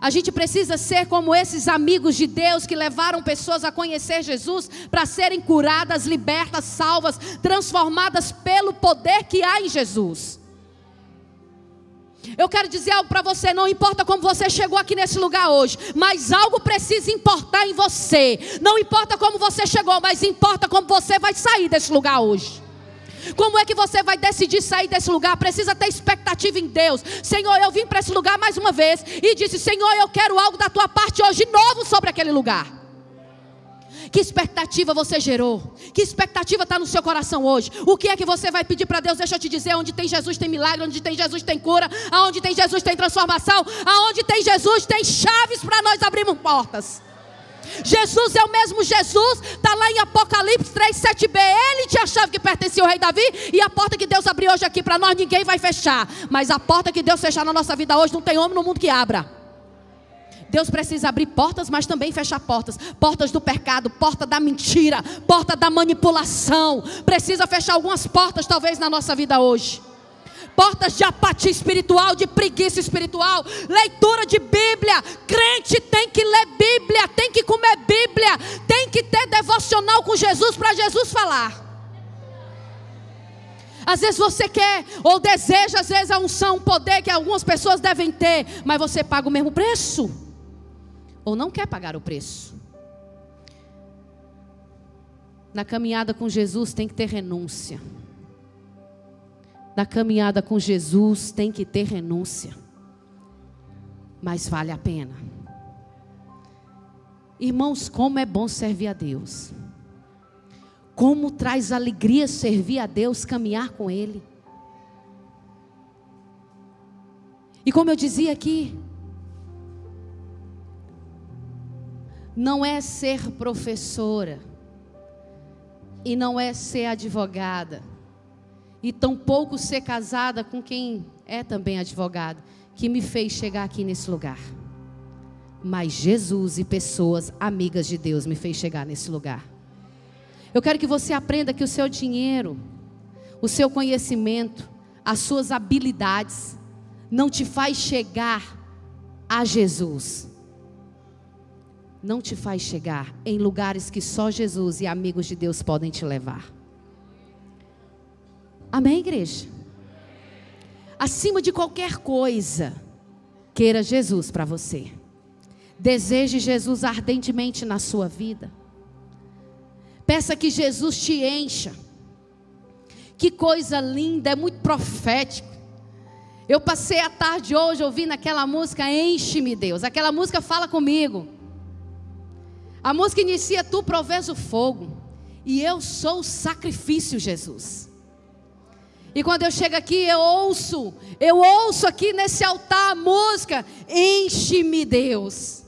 A gente precisa ser como esses amigos de Deus que levaram pessoas a conhecer Jesus para serem curadas, libertas, salvas, transformadas pelo poder que há em Jesus. Eu quero dizer algo para você, não importa como você chegou aqui nesse lugar hoje, mas algo precisa importar em você. Não importa como você chegou, mas importa como você vai sair desse lugar hoje. Como é que você vai decidir sair desse lugar? Precisa ter expectativa em Deus. Senhor, eu vim para esse lugar mais uma vez e disse: Senhor, eu quero algo da tua parte hoje novo sobre aquele lugar. Que expectativa você gerou? Que expectativa está no seu coração hoje? O que é que você vai pedir para Deus? Deixa eu te dizer: onde tem Jesus tem milagre, onde tem Jesus tem cura, aonde tem Jesus tem transformação, aonde tem Jesus tem chaves para nós abrirmos portas. Jesus é o mesmo Jesus, está lá em Apocalipse 3, 7b. Ele tinha a chave que pertencia ao rei Davi, e a porta que Deus abriu hoje aqui para nós, ninguém vai fechar. Mas a porta que Deus fechar na nossa vida hoje, não tem homem no mundo que abra. Deus precisa abrir portas, mas também fechar portas. Portas do pecado, porta da mentira, porta da manipulação. Precisa fechar algumas portas, talvez, na nossa vida hoje portas de apatia espiritual, de preguiça espiritual, leitura de Bíblia. Crente tem que ler Bíblia, tem que comer Bíblia, tem que ter devocional com Jesus para Jesus falar. Às vezes você quer ou deseja, às vezes a unção, um poder que algumas pessoas devem ter, mas você paga o mesmo preço. Ou não quer pagar o preço. Na caminhada com Jesus tem que ter renúncia na caminhada com Jesus tem que ter renúncia. Mas vale a pena. Irmãos, como é bom servir a Deus. Como traz alegria servir a Deus, caminhar com Ele. E como eu dizia aqui, não é ser professora, e não é ser advogada, e tampouco ser casada com quem é também advogado, que me fez chegar aqui nesse lugar. Mas Jesus e pessoas amigas de Deus me fez chegar nesse lugar. Eu quero que você aprenda que o seu dinheiro, o seu conhecimento, as suas habilidades não te faz chegar a Jesus. Não te faz chegar em lugares que só Jesus e amigos de Deus podem te levar. Amém, igreja? Acima de qualquer coisa, queira Jesus para você. Deseje Jesus ardentemente na sua vida. Peça que Jesus te encha. Que coisa linda, é muito profético. Eu passei a tarde hoje ouvindo aquela música Enche-me, Deus. Aquela música fala comigo. A música inicia: Tu provês o fogo, e eu sou o sacrifício, Jesus. E quando eu chego aqui, eu ouço, eu ouço aqui nesse altar a música, enche-me Deus.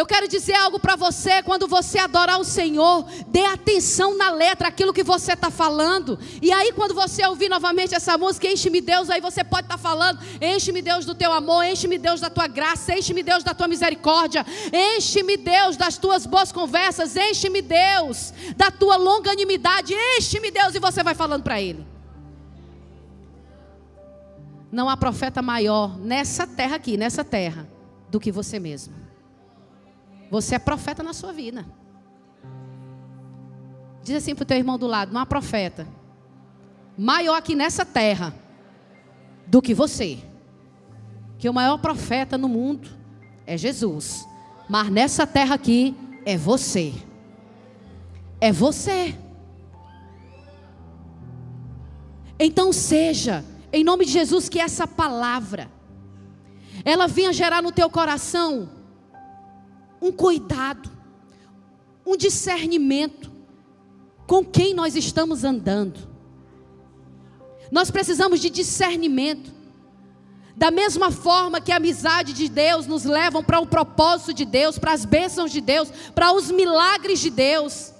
Eu quero dizer algo para você: quando você adorar o Senhor, dê atenção na letra, aquilo que você está falando. E aí, quando você ouvir novamente essa música, enche-me Deus, aí você pode estar tá falando: enche-me Deus do teu amor, enche-me Deus da tua graça, enche-me Deus da tua misericórdia, enche-me Deus das tuas boas conversas, enche-me Deus da tua longanimidade, enche-me Deus, e você vai falando para Ele. Não há profeta maior nessa terra aqui, nessa terra, do que você mesmo. Você é profeta na sua vida. Diz assim para o teu irmão do lado: não há profeta maior aqui nessa terra do que você. Que o maior profeta no mundo é Jesus. Mas nessa terra aqui é você. É você. Então seja, em nome de Jesus, que essa palavra ela venha gerar no teu coração um cuidado, um discernimento com quem nós estamos andando. Nós precisamos de discernimento. Da mesma forma que a amizade de Deus nos levam para o propósito de Deus, para as bênçãos de Deus, para os milagres de Deus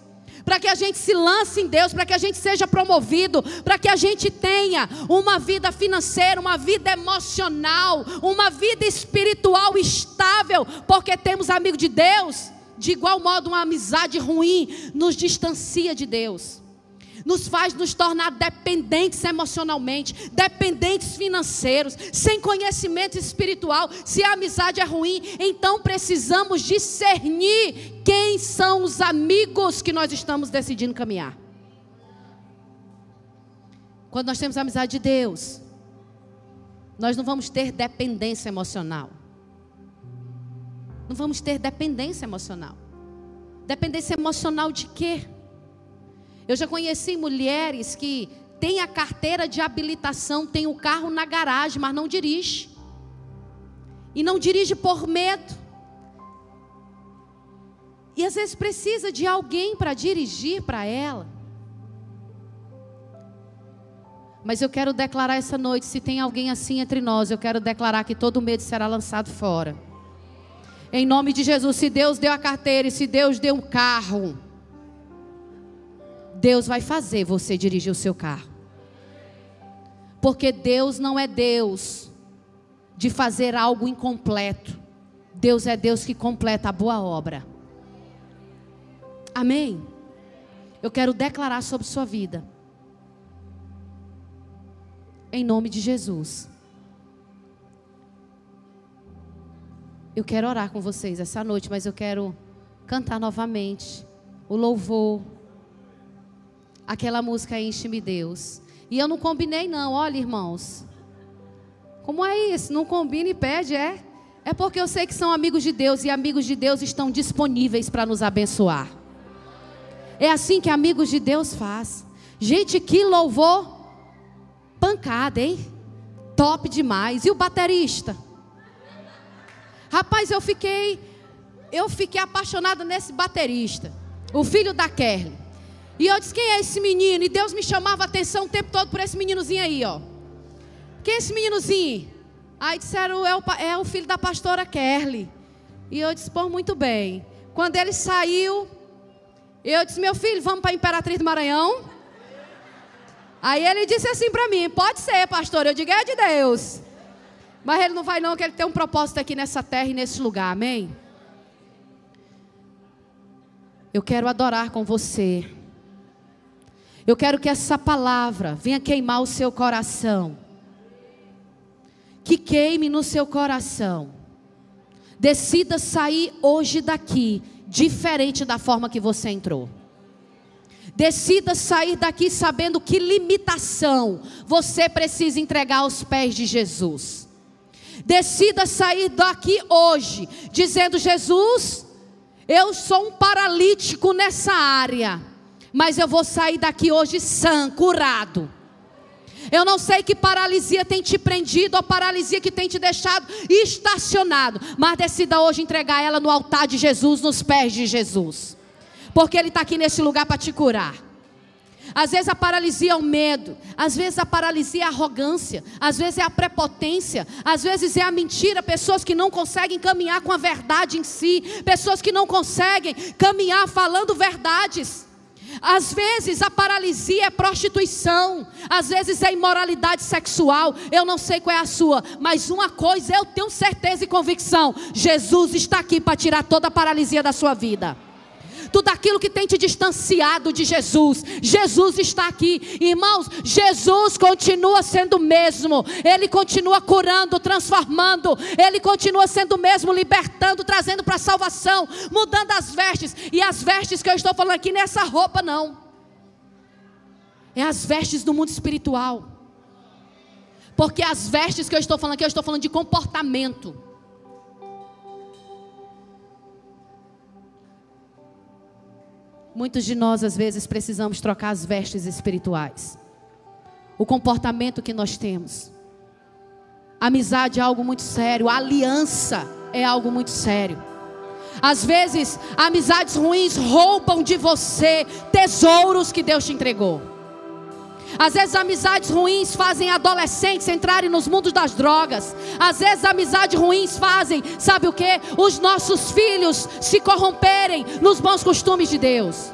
para que a gente se lance em Deus, para que a gente seja promovido, para que a gente tenha uma vida financeira, uma vida emocional, uma vida espiritual estável, porque temos amigo de Deus. De igual modo, uma amizade ruim nos distancia de Deus nos faz nos tornar dependentes emocionalmente, dependentes financeiros, sem conhecimento espiritual. Se a amizade é ruim, então precisamos discernir quem são os amigos que nós estamos decidindo caminhar. Quando nós temos a amizade de Deus, nós não vamos ter dependência emocional. Não vamos ter dependência emocional. Dependência emocional de quê? Eu já conheci mulheres que têm a carteira de habilitação, têm o carro na garagem, mas não dirige. E não dirige por medo. E às vezes precisa de alguém para dirigir para ela. Mas eu quero declarar essa noite, se tem alguém assim entre nós, eu quero declarar que todo medo será lançado fora. Em nome de Jesus, se Deus deu a carteira e se Deus deu um carro, Deus vai fazer você dirigir o seu carro. Porque Deus não é Deus de fazer algo incompleto. Deus é Deus que completa a boa obra. Amém? Eu quero declarar sobre sua vida. Em nome de Jesus. Eu quero orar com vocês essa noite, mas eu quero cantar novamente o louvor aquela música Enche-me Deus. E eu não combinei, não, olha, irmãos. Como é isso? Não combina e pede, é? É porque eu sei que são amigos de Deus e amigos de Deus estão disponíveis para nos abençoar. É assim que amigos de Deus faz. Gente, que louvor pancada, hein? Top demais. E o baterista? Rapaz, eu fiquei eu fiquei apaixonada nesse baterista, o filho da Kerly. E eu disse: quem é esse menino? E Deus me chamava a atenção o tempo todo por esse meninozinho aí, ó. Quem é esse meninozinho? Aí disseram: é o, é o filho da pastora Kerly. E eu disse: pô, muito bem. Quando ele saiu, eu disse: meu filho, vamos para a Imperatriz do Maranhão? Aí ele disse assim para mim: pode ser, pastor. Eu digo: é de Deus. Mas ele não vai, não, que ele tem um propósito aqui nessa terra e nesse lugar, amém? Eu quero adorar com você. Eu quero que essa palavra venha queimar o seu coração. Que queime no seu coração. Decida sair hoje daqui diferente da forma que você entrou. Decida sair daqui sabendo que limitação você precisa entregar aos pés de Jesus. Decida sair daqui hoje dizendo: Jesus, eu sou um paralítico nessa área mas eu vou sair daqui hoje sã, curado. Eu não sei que paralisia tem te prendido ou paralisia que tem te deixado estacionado, mas decida hoje entregar ela no altar de Jesus, nos pés de Jesus, porque Ele está aqui nesse lugar para te curar. Às vezes a paralisia é o medo, às vezes a paralisia é a arrogância, às vezes é a prepotência, às vezes é a mentira, pessoas que não conseguem caminhar com a verdade em si, pessoas que não conseguem caminhar falando verdades. Às vezes a paralisia é prostituição, às vezes é imoralidade sexual. Eu não sei qual é a sua, mas uma coisa eu tenho certeza e convicção: Jesus está aqui para tirar toda a paralisia da sua vida. Tudo aquilo que tem te distanciado de Jesus. Jesus está aqui, irmãos. Jesus continua sendo o mesmo, ele continua curando, transformando, ele continua sendo o mesmo, libertando, trazendo para a salvação, mudando as vestes. E as vestes que eu estou falando aqui nessa roupa, não. É as vestes do mundo espiritual. Porque as vestes que eu estou falando aqui, eu estou falando de comportamento. Muitos de nós, às vezes, precisamos trocar as vestes espirituais. O comportamento que nós temos. amizade é algo muito sério. Aliança é algo muito sério. Às vezes, amizades ruins roubam de você tesouros que Deus te entregou. Às vezes amizades ruins fazem adolescentes entrarem nos mundos das drogas. Às vezes amizades ruins fazem, sabe o que? Os nossos filhos se corromperem nos bons costumes de Deus.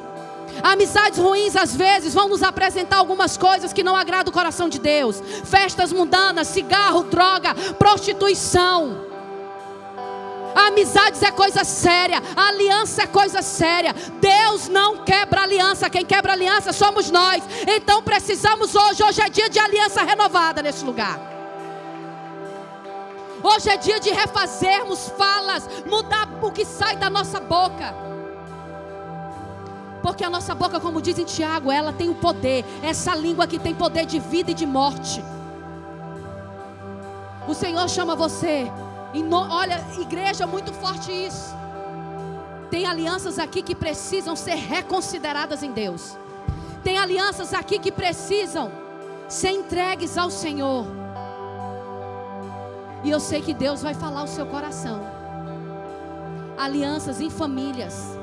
Amizades ruins às vezes vão nos apresentar algumas coisas que não agradam o coração de Deus. Festas mundanas, cigarro, droga, prostituição. Amizades é coisa séria, aliança é coisa séria. Deus não quebra aliança, quem quebra aliança somos nós. Então precisamos hoje, hoje é dia de aliança renovada nesse lugar. Hoje é dia de refazermos falas, mudar o que sai da nossa boca. Porque a nossa boca, como diz em Tiago, ela tem o poder, essa língua que tem poder de vida e de morte. O Senhor chama você no, olha, igreja, muito forte isso. Tem alianças aqui que precisam ser reconsideradas em Deus. Tem alianças aqui que precisam ser entregues ao Senhor. E eu sei que Deus vai falar o seu coração. Alianças em famílias.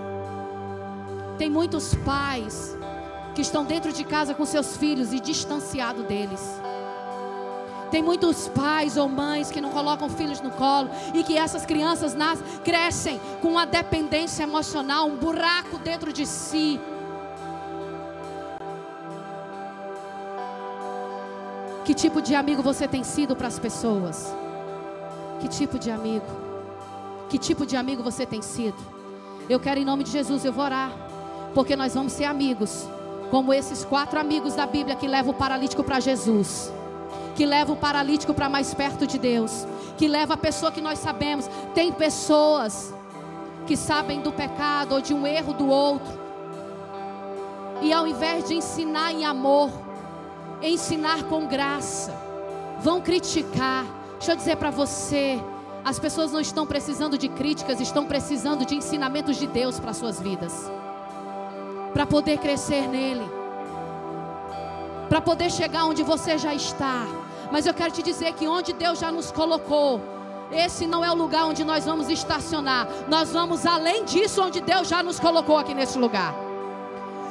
Tem muitos pais que estão dentro de casa com seus filhos e distanciado deles. Tem muitos pais ou mães que não colocam filhos no colo e que essas crianças crescem com uma dependência emocional, um buraco dentro de si. Que tipo de amigo você tem sido para as pessoas? Que tipo de amigo? Que tipo de amigo você tem sido? Eu quero em nome de Jesus, eu vou orar, porque nós vamos ser amigos, como esses quatro amigos da Bíblia que levam o paralítico para Jesus que leva o paralítico para mais perto de Deus, que leva a pessoa que nós sabemos. Tem pessoas que sabem do pecado ou de um erro do outro, e ao invés de ensinar em amor, ensinar com graça, vão criticar. Deixa eu dizer para você, as pessoas não estão precisando de críticas, estão precisando de ensinamentos de Deus para suas vidas, para poder crescer nele, para poder chegar onde você já está. Mas eu quero te dizer que onde Deus já nos colocou, esse não é o lugar onde nós vamos estacionar. Nós vamos além disso, onde Deus já nos colocou aqui nesse lugar.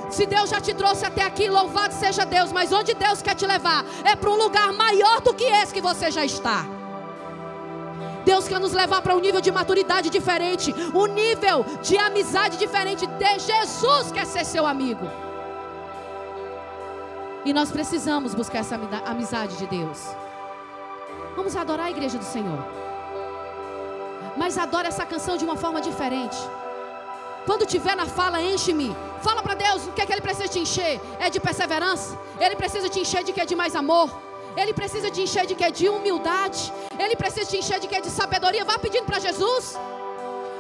Se Deus já te trouxe até aqui, louvado seja Deus. Mas onde Deus quer te levar é para um lugar maior do que esse que você já está. Deus quer nos levar para um nível de maturidade diferente, um nível de amizade diferente. De Jesus quer ser seu amigo. E nós precisamos buscar essa amizade de Deus. Vamos adorar a igreja do Senhor. Mas adora essa canção de uma forma diferente. Quando tiver na fala, enche-me. Fala para Deus o que é que Ele precisa te encher. É de perseverança. Ele precisa te encher de que é de mais amor. Ele precisa te encher de que é de humildade. Ele precisa te encher de que é de sabedoria. Vá pedindo para Jesus.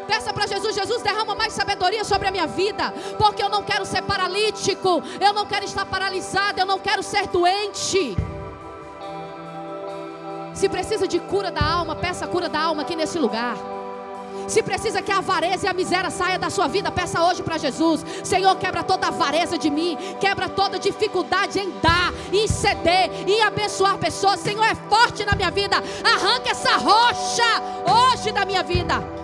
Peça para Jesus, Jesus derrama mais sabedoria sobre a minha vida, porque eu não quero ser paralítico, eu não quero estar paralisado, eu não quero ser doente. Se precisa de cura da alma, peça a cura da alma aqui nesse lugar. Se precisa que a avareza e a miséria saia da sua vida, peça hoje para Jesus. Senhor, quebra toda avareza de mim, quebra toda dificuldade em dar, em ceder, em abençoar pessoas. Senhor, é forte na minha vida. Arranca essa rocha hoje da minha vida.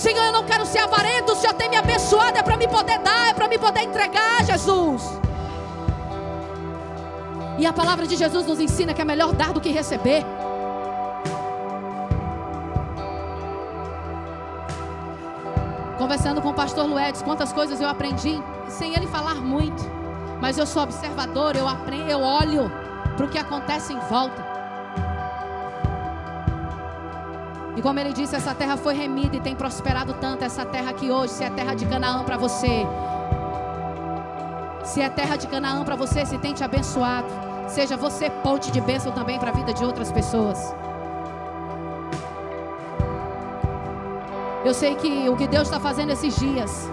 Senhor, eu não quero ser avarento. O Senhor tem me abençoado. É para me poder dar, é para me poder entregar, Jesus. E a palavra de Jesus nos ensina que é melhor dar do que receber. Conversando com o pastor Luedes, quantas coisas eu aprendi, sem ele falar muito. Mas eu sou observador, eu aprendo, eu olho para o que acontece em volta. E como ele disse, essa terra foi remida e tem prosperado tanto. Essa terra aqui hoje, se é terra de Canaã para você. Se é terra de Canaã para você, se tem te abençoado. Seja você ponte de bênção também para a vida de outras pessoas. Eu sei que o que Deus está fazendo esses dias.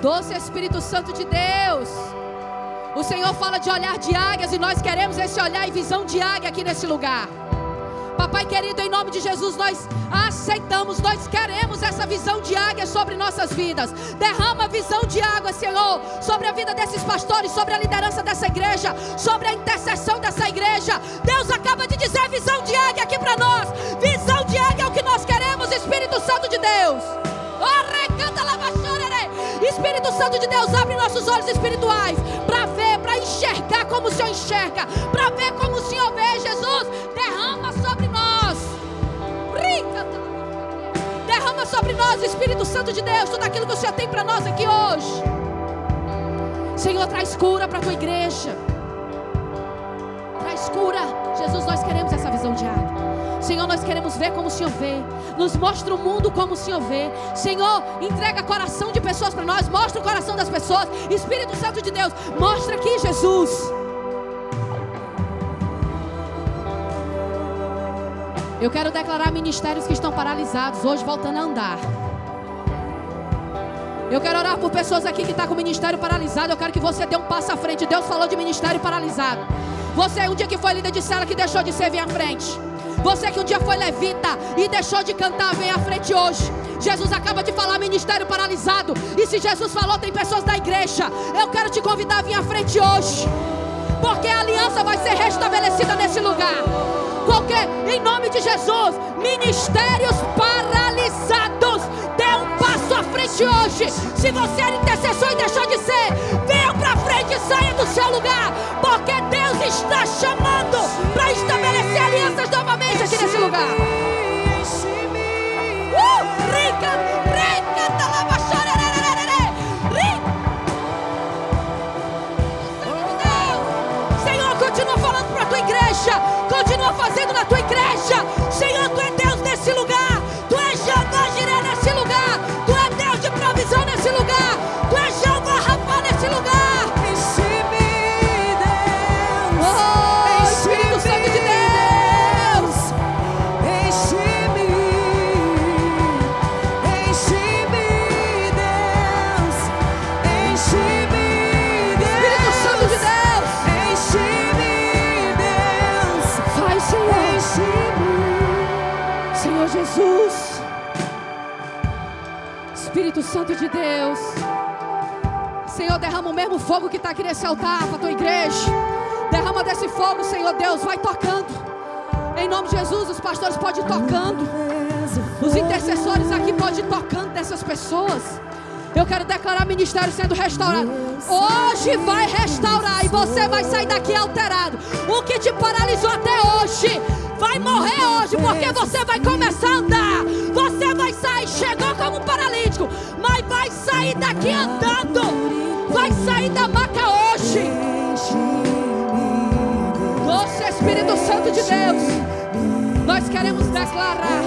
Doce Espírito Santo de Deus. O Senhor fala de olhar de águias e nós queremos esse olhar e visão de águia aqui nesse lugar. Papai querido, em nome de Jesus, nós aceitamos, nós queremos essa visão de águia sobre nossas vidas. Derrama visão de água, Senhor, sobre a vida desses pastores, sobre a liderança dessa igreja, sobre a intercessão dessa igreja. Deus acaba de dizer visão de águia aqui para nós. Visão de águia é o que nós queremos, Espírito Santo de Deus. Espírito Santo de Deus, abre nossos olhos espirituais para ver, para enxergar como o Senhor enxerga, para ver como o Senhor vê, Jesus. Derrama Sobre nós, Espírito Santo de Deus, tudo aquilo que o Senhor tem para nós aqui hoje. Senhor, traz cura para a tua igreja. Traz cura. Jesus, nós queremos essa visão diária. Senhor, nós queremos ver como o Senhor vê. Nos mostra o mundo como o Senhor vê. Senhor, entrega coração de pessoas para nós. Mostra o coração das pessoas. Espírito Santo de Deus, mostra aqui, Jesus. Eu quero declarar ministérios que estão paralisados, hoje voltando a andar. Eu quero orar por pessoas aqui que estão tá com o ministério paralisado. Eu quero que você dê um passo à frente. Deus falou de ministério paralisado. Você, um dia que foi líder de cela, que deixou de ser, vem à frente. Você que um dia foi levita e deixou de cantar, vem à frente hoje. Jesus acaba de falar ministério paralisado. E se Jesus falou, tem pessoas da igreja. Eu quero te convidar a vir à frente hoje. Porque a aliança vai ser restabelecida nesse lugar. Qualquer, em nome de Jesus, ministérios paralisados. Dê um passo à frente hoje. Se você era intercessor e deixou de ser, venha para frente e saia do seu lugar. Porque Deus está chamando para estabelecer alianças novamente aqui nesse lugar. Uh, rica, rica, Santo de Deus. Senhor, derrama o mesmo fogo que está aqui nesse altar para a tua igreja. Derrama desse fogo, Senhor Deus, vai tocando. Em nome de Jesus, os pastores podem ir tocando. Os intercessores aqui podem ir tocando dessas pessoas. Eu quero declarar ministério sendo restaurado. Hoje vai restaurar e você vai sair daqui alterado. O que te paralisou até hoje vai morrer hoje, porque você vai começar a andar. Sair, chegou como paralítico, mas vai sair daqui andando. Vai sair da maca hoje. Doce Espírito Santo de Deus, nós queremos declarar.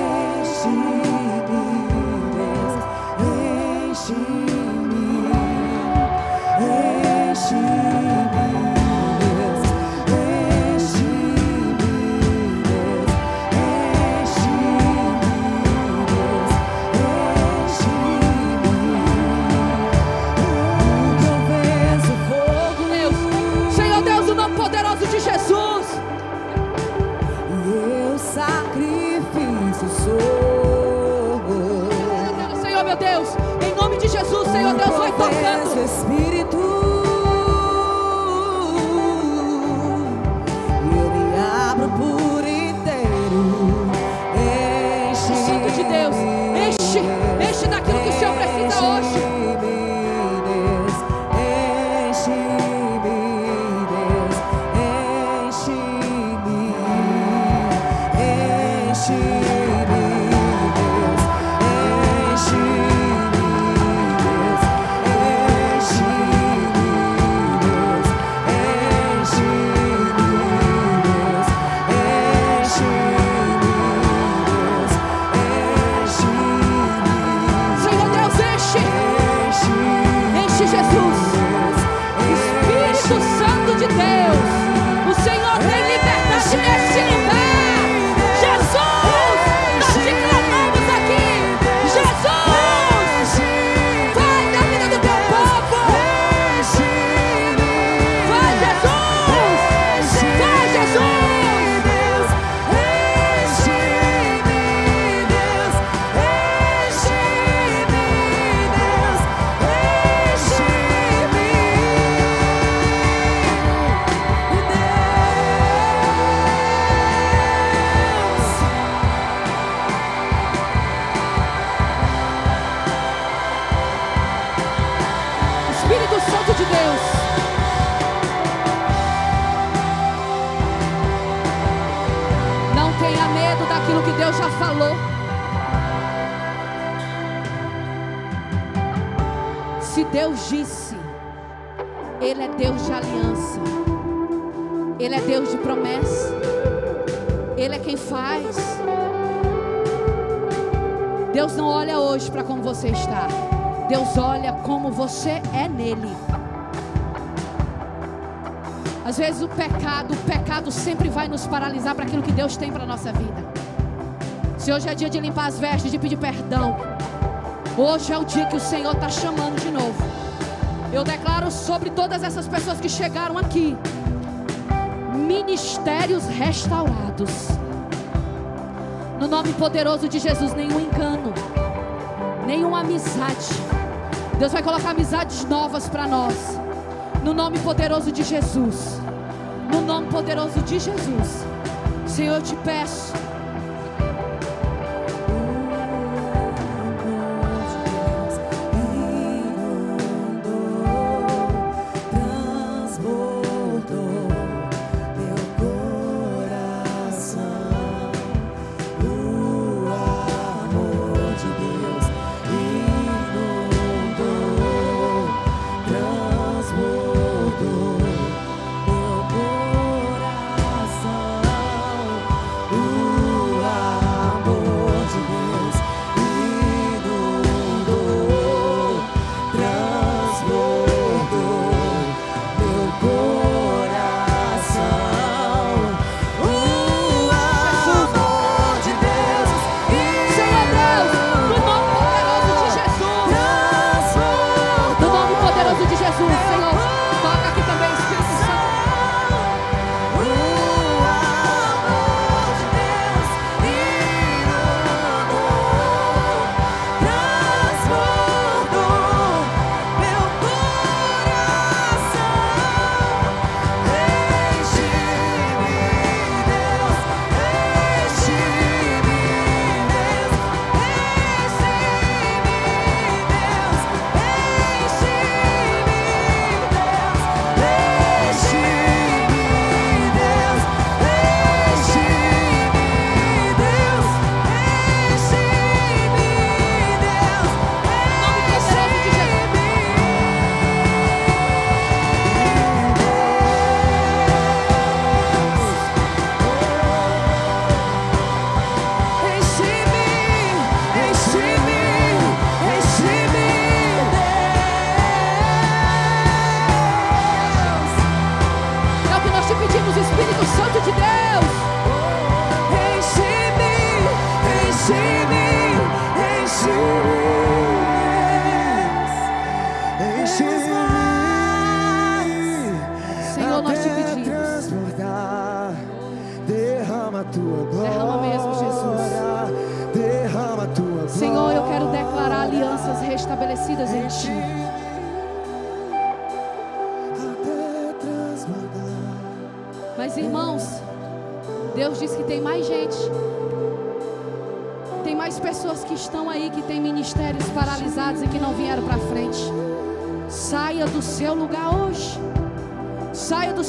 Deus não olha hoje para como você está. Deus olha como você é nele. Às vezes o pecado, o pecado sempre vai nos paralisar para aquilo que Deus tem para a nossa vida. Se hoje é dia de limpar as vestes, de pedir perdão, hoje é o dia que o Senhor está chamando de novo. Eu declaro sobre todas essas pessoas que chegaram aqui, ministérios restaurados. No nome poderoso de Jesus, nenhum engano, nenhuma amizade. Deus vai colocar amizades novas para nós. No nome poderoso de Jesus. No nome poderoso de Jesus. Senhor, eu te peço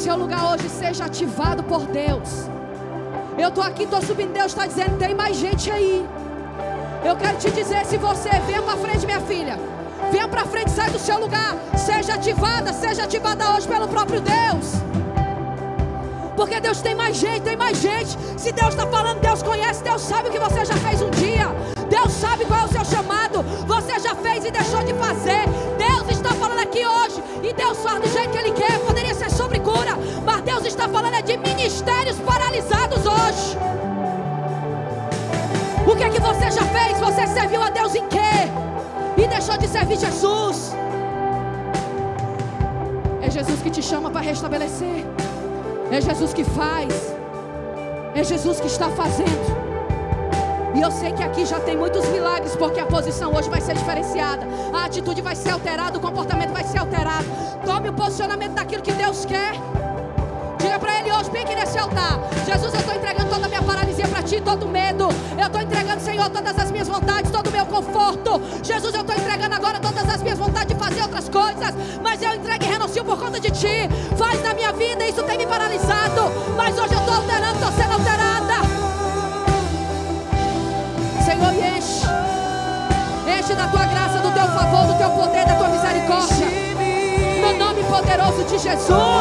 seu lugar hoje seja ativado por Deus. Eu estou aqui, estou subindo, Deus está dizendo, tem mais gente aí. Eu quero te dizer, se você vem para frente, minha filha, vem para frente, sai do seu lugar, seja ativada, seja ativada hoje pelo próprio Deus. Porque Deus tem mais gente, tem mais gente. Se Deus está falando, Deus conhece, Deus sabe o que você já fez um dia. Deus sabe qual é o seu chamado. Você já fez e deixou de fazer. Deus está falando aqui hoje. E Deus faz do jeito que Ele quer de ministérios paralisados hoje. O que é que você já fez? Você serviu a Deus em quê? E deixou de servir Jesus? É Jesus que te chama para restabelecer. É Jesus que faz. É Jesus que está fazendo. E eu sei que aqui já tem muitos milagres, porque a posição hoje vai ser diferenciada. A atitude vai ser alterada, o comportamento vai ser alterado. Tome o posicionamento daquilo que Deus quer bem aqui nesse altar. Jesus, eu estou entregando toda a minha paralisia para Ti, todo medo. Eu estou entregando, Senhor, todas as minhas vontades, todo o meu conforto. Jesus, eu estou entregando agora todas as minhas vontades de fazer outras coisas. Mas eu entrego e renuncio por conta de Ti. Faz na minha vida, isso tem me paralisado. Mas hoje eu estou alterando, estou sendo alterada. Senhor, enche. Enche da tua graça, do teu favor, do teu poder, da tua misericórdia. No nome poderoso de Jesus.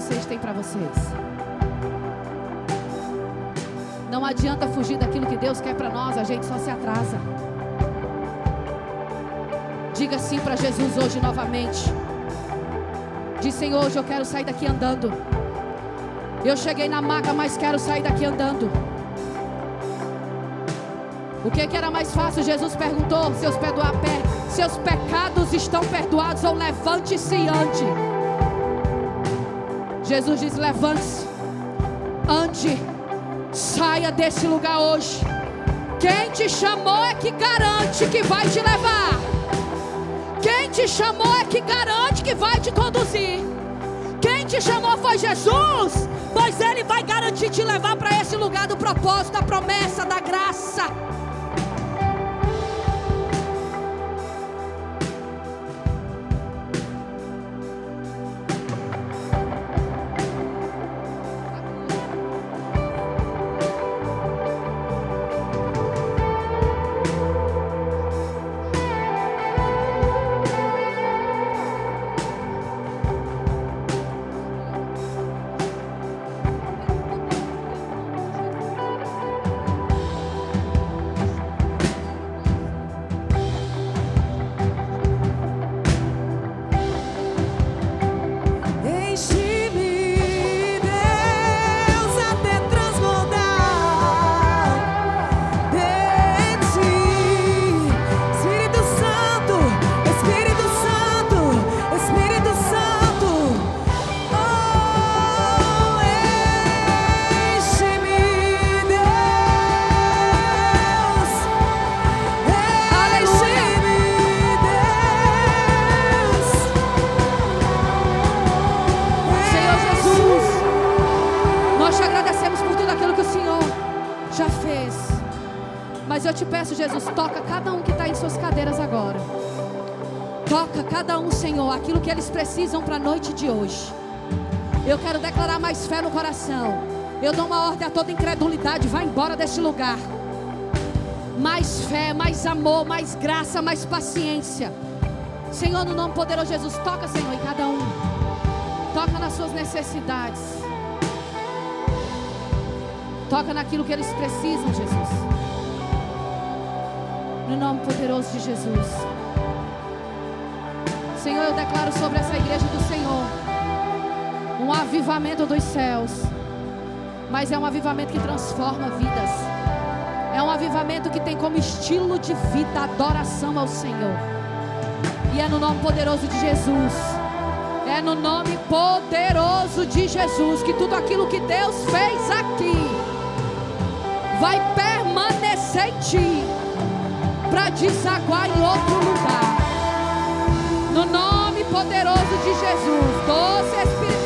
Vocês têm para vocês. Não adianta fugir daquilo que Deus quer para nós, a gente só se atrasa. Diga sim para Jesus hoje novamente. Diz, Senhor, hoje eu quero sair daqui andando. Eu cheguei na maca, mas quero sair daqui andando. O que, que era mais fácil? Jesus perguntou: seus, seus pecados estão perdoados ou levante-se e ande. Jesus diz: levante-se, ande, saia desse lugar hoje. Quem te chamou é que garante que vai te levar. Quem te chamou é que garante que vai te conduzir. Quem te chamou foi Jesus, pois Ele vai garantir te levar para esse lugar do propósito, da promessa, da graça. Precisam para a noite de hoje. Eu quero declarar mais fé no coração. Eu dou uma ordem a toda incredulidade, vai embora deste lugar. Mais fé, mais amor, mais graça, mais paciência. Senhor, no nome poderoso de Jesus, toca, Senhor, em cada um. Toca nas suas necessidades. Toca naquilo que eles precisam, Jesus. No nome poderoso de Jesus. Senhor, eu declaro sobre essa igreja do Senhor um avivamento dos céus, mas é um avivamento que transforma vidas, é um avivamento que tem como estilo de vida adoração ao Senhor, e é no nome poderoso de Jesus. É no nome poderoso de Jesus que tudo aquilo que Deus fez aqui vai permanecer em ti para desaguar em outro lugar. No nome poderoso de Jesus, doce Espírito.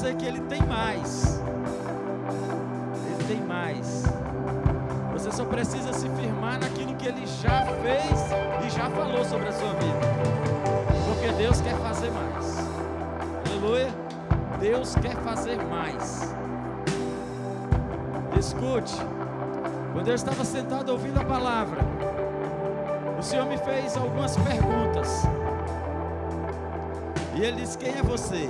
Você que Ele tem mais. Ele tem mais. Você só precisa se firmar naquilo que Ele já fez e já falou sobre a sua vida. Porque Deus quer fazer mais. Aleluia. Deus quer fazer mais. Escute. Quando eu estava sentado ouvindo a palavra, o Senhor me fez algumas perguntas. E Ele disse: Quem é você?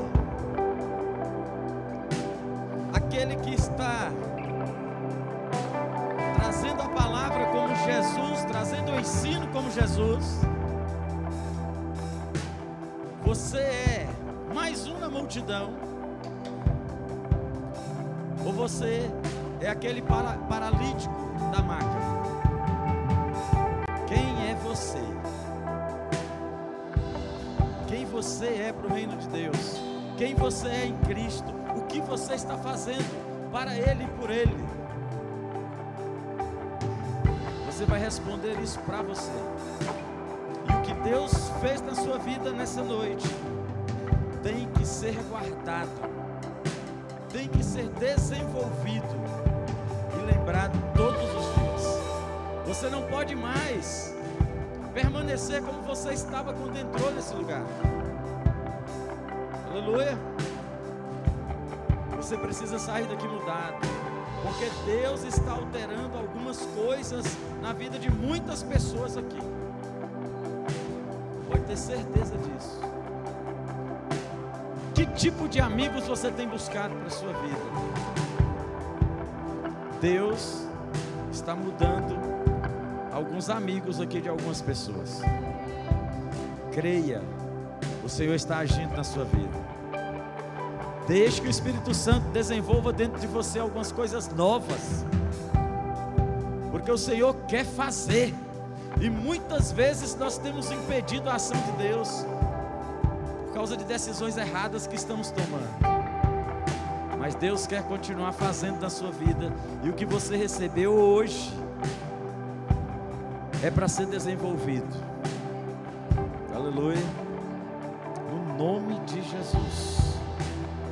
Multidão. Ou você é aquele para, paralítico da maca. Quem é você? Quem você é para o reino de Deus? Quem você é em Cristo? O que você está fazendo para Ele e por Ele? Você vai responder isso para você. E o que Deus fez na sua vida nessa noite que ser guardado, tem que ser desenvolvido e lembrado todos os dias. Você não pode mais permanecer como você estava quando entrou nesse lugar. Aleluia. Você precisa sair daqui mudado. Porque Deus está alterando algumas coisas na vida de muitas pessoas aqui. Pode ter certeza disso. Que tipo de amigos você tem buscado para a sua vida? Deus está mudando alguns amigos aqui de algumas pessoas. Creia, o Senhor está agindo na sua vida. Deixe que o Espírito Santo desenvolva dentro de você algumas coisas novas. Porque o Senhor quer fazer. E muitas vezes nós temos impedido a ação de Deus por causa de decisões erradas que estamos tomando. Mas Deus quer continuar fazendo na sua vida. E o que você recebeu hoje é para ser desenvolvido. Aleluia. No nome de Jesus.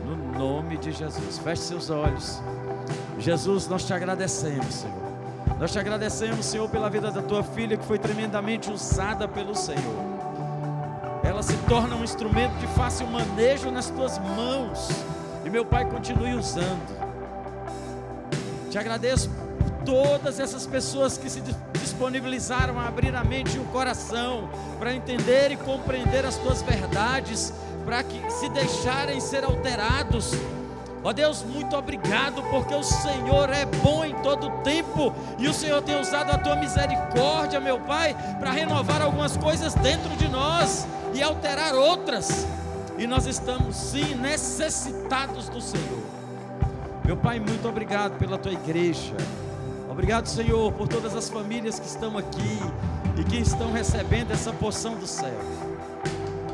No nome de Jesus. Feche seus olhos. Jesus, nós te agradecemos, Senhor. Nós te agradecemos, Senhor, pela vida da tua filha que foi tremendamente usada pelo Senhor. Ela se torna um instrumento de fácil manejo nas tuas mãos. E meu Pai continue usando. Te agradeço por todas essas pessoas que se disponibilizaram a abrir a mente e o coração para entender e compreender as tuas verdades, para que se deixarem ser alterados. Ó Deus, muito obrigado, porque o Senhor é bom em todo tempo e o Senhor tem usado a tua misericórdia, meu Pai, para renovar algumas coisas dentro de nós e alterar outras. E nós estamos sim necessitados do Senhor. Meu Pai, muito obrigado pela tua igreja. Obrigado, Senhor, por todas as famílias que estão aqui e que estão recebendo essa porção do céu.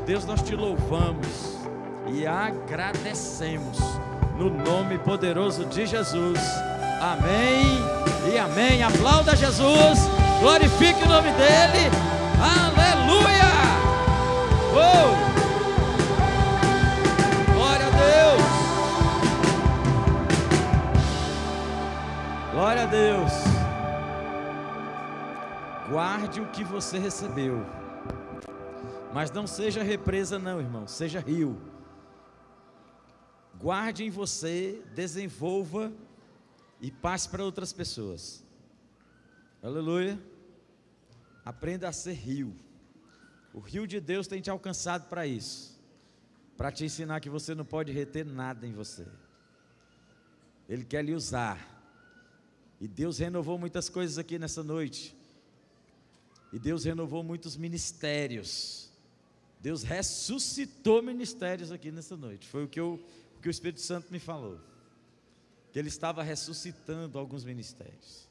Deus, nós te louvamos e agradecemos no nome poderoso de Jesus. Amém e amém. Aplauda Jesus, glorifique o nome dele. Aleluia! Glória a Deus! Glória a Deus! Guarde o que você recebeu. Mas não seja represa, não, irmão. Seja rio. Guarde em você, desenvolva e passe para outras pessoas. Aleluia. Aprenda a ser rio. O rio de Deus tem te alcançado para isso. Para te ensinar que você não pode reter nada em você. Ele quer lhe usar. E Deus renovou muitas coisas aqui nessa noite. E Deus renovou muitos ministérios. Deus ressuscitou ministérios aqui nessa noite. Foi o que, eu, o que o Espírito Santo me falou. que ele estava ressuscitando alguns ministérios.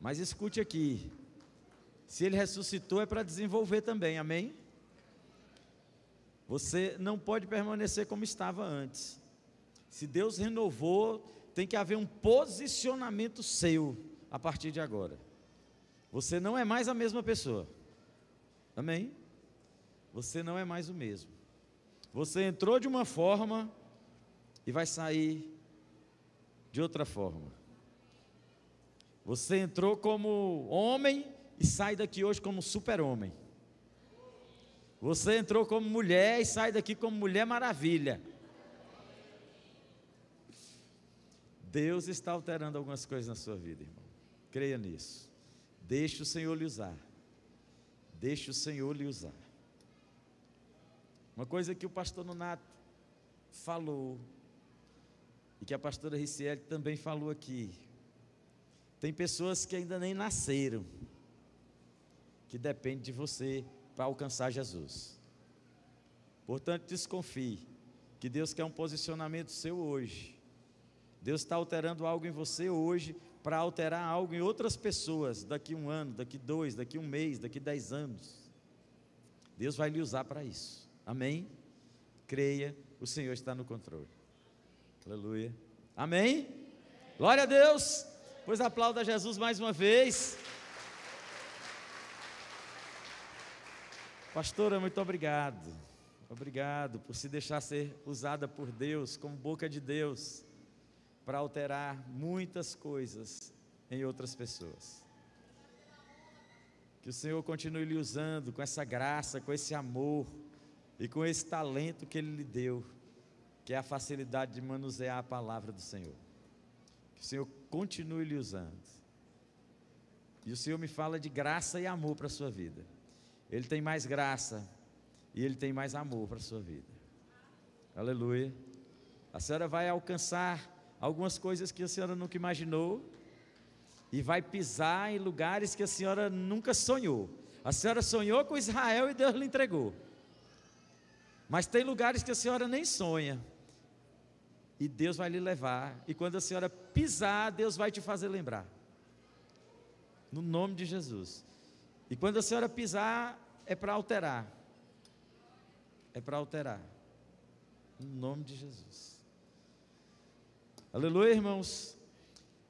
Mas escute aqui, se ele ressuscitou é para desenvolver também, amém? Você não pode permanecer como estava antes. Se Deus renovou, tem que haver um posicionamento seu a partir de agora. Você não é mais a mesma pessoa. Amém? Você não é mais o mesmo. Você entrou de uma forma e vai sair de outra forma. Você entrou como homem e sai daqui hoje como super-homem. Você entrou como mulher e sai daqui como mulher maravilha. Deus está alterando algumas coisas na sua vida, irmão. Creia nisso. Deixe o Senhor lhe usar. Deixe o Senhor lhe usar. Uma coisa que o pastor Nonato falou, e que a pastora Ricieli também falou aqui. Tem pessoas que ainda nem nasceram, que dependem de você para alcançar Jesus. Portanto, desconfie que Deus quer um posicionamento seu hoje. Deus está alterando algo em você hoje para alterar algo em outras pessoas daqui um ano, daqui dois, daqui um mês, daqui dez anos. Deus vai lhe usar para isso. Amém? Creia, o Senhor está no controle. Aleluia. Amém? Glória a Deus. Pois aplauda Jesus mais uma vez. Pastora, muito obrigado. Obrigado por se deixar ser usada por Deus, como boca de Deus, para alterar muitas coisas em outras pessoas. Que o Senhor continue lhe usando com essa graça, com esse amor e com esse talento que Ele lhe deu, que é a facilidade de manusear a palavra do Senhor. Que o Senhor continue lhe usando. E o Senhor me fala de graça e amor para a sua vida. Ele tem mais graça e Ele tem mais amor para a sua vida. Aleluia. A senhora vai alcançar algumas coisas que a senhora nunca imaginou e vai pisar em lugares que a senhora nunca sonhou. A senhora sonhou com Israel e Deus lhe entregou. Mas tem lugares que a senhora nem sonha. E Deus vai lhe levar. E quando a senhora pisar, Deus vai te fazer lembrar. No nome de Jesus. E quando a senhora pisar, é para alterar. É para alterar. No nome de Jesus. Aleluia, irmãos.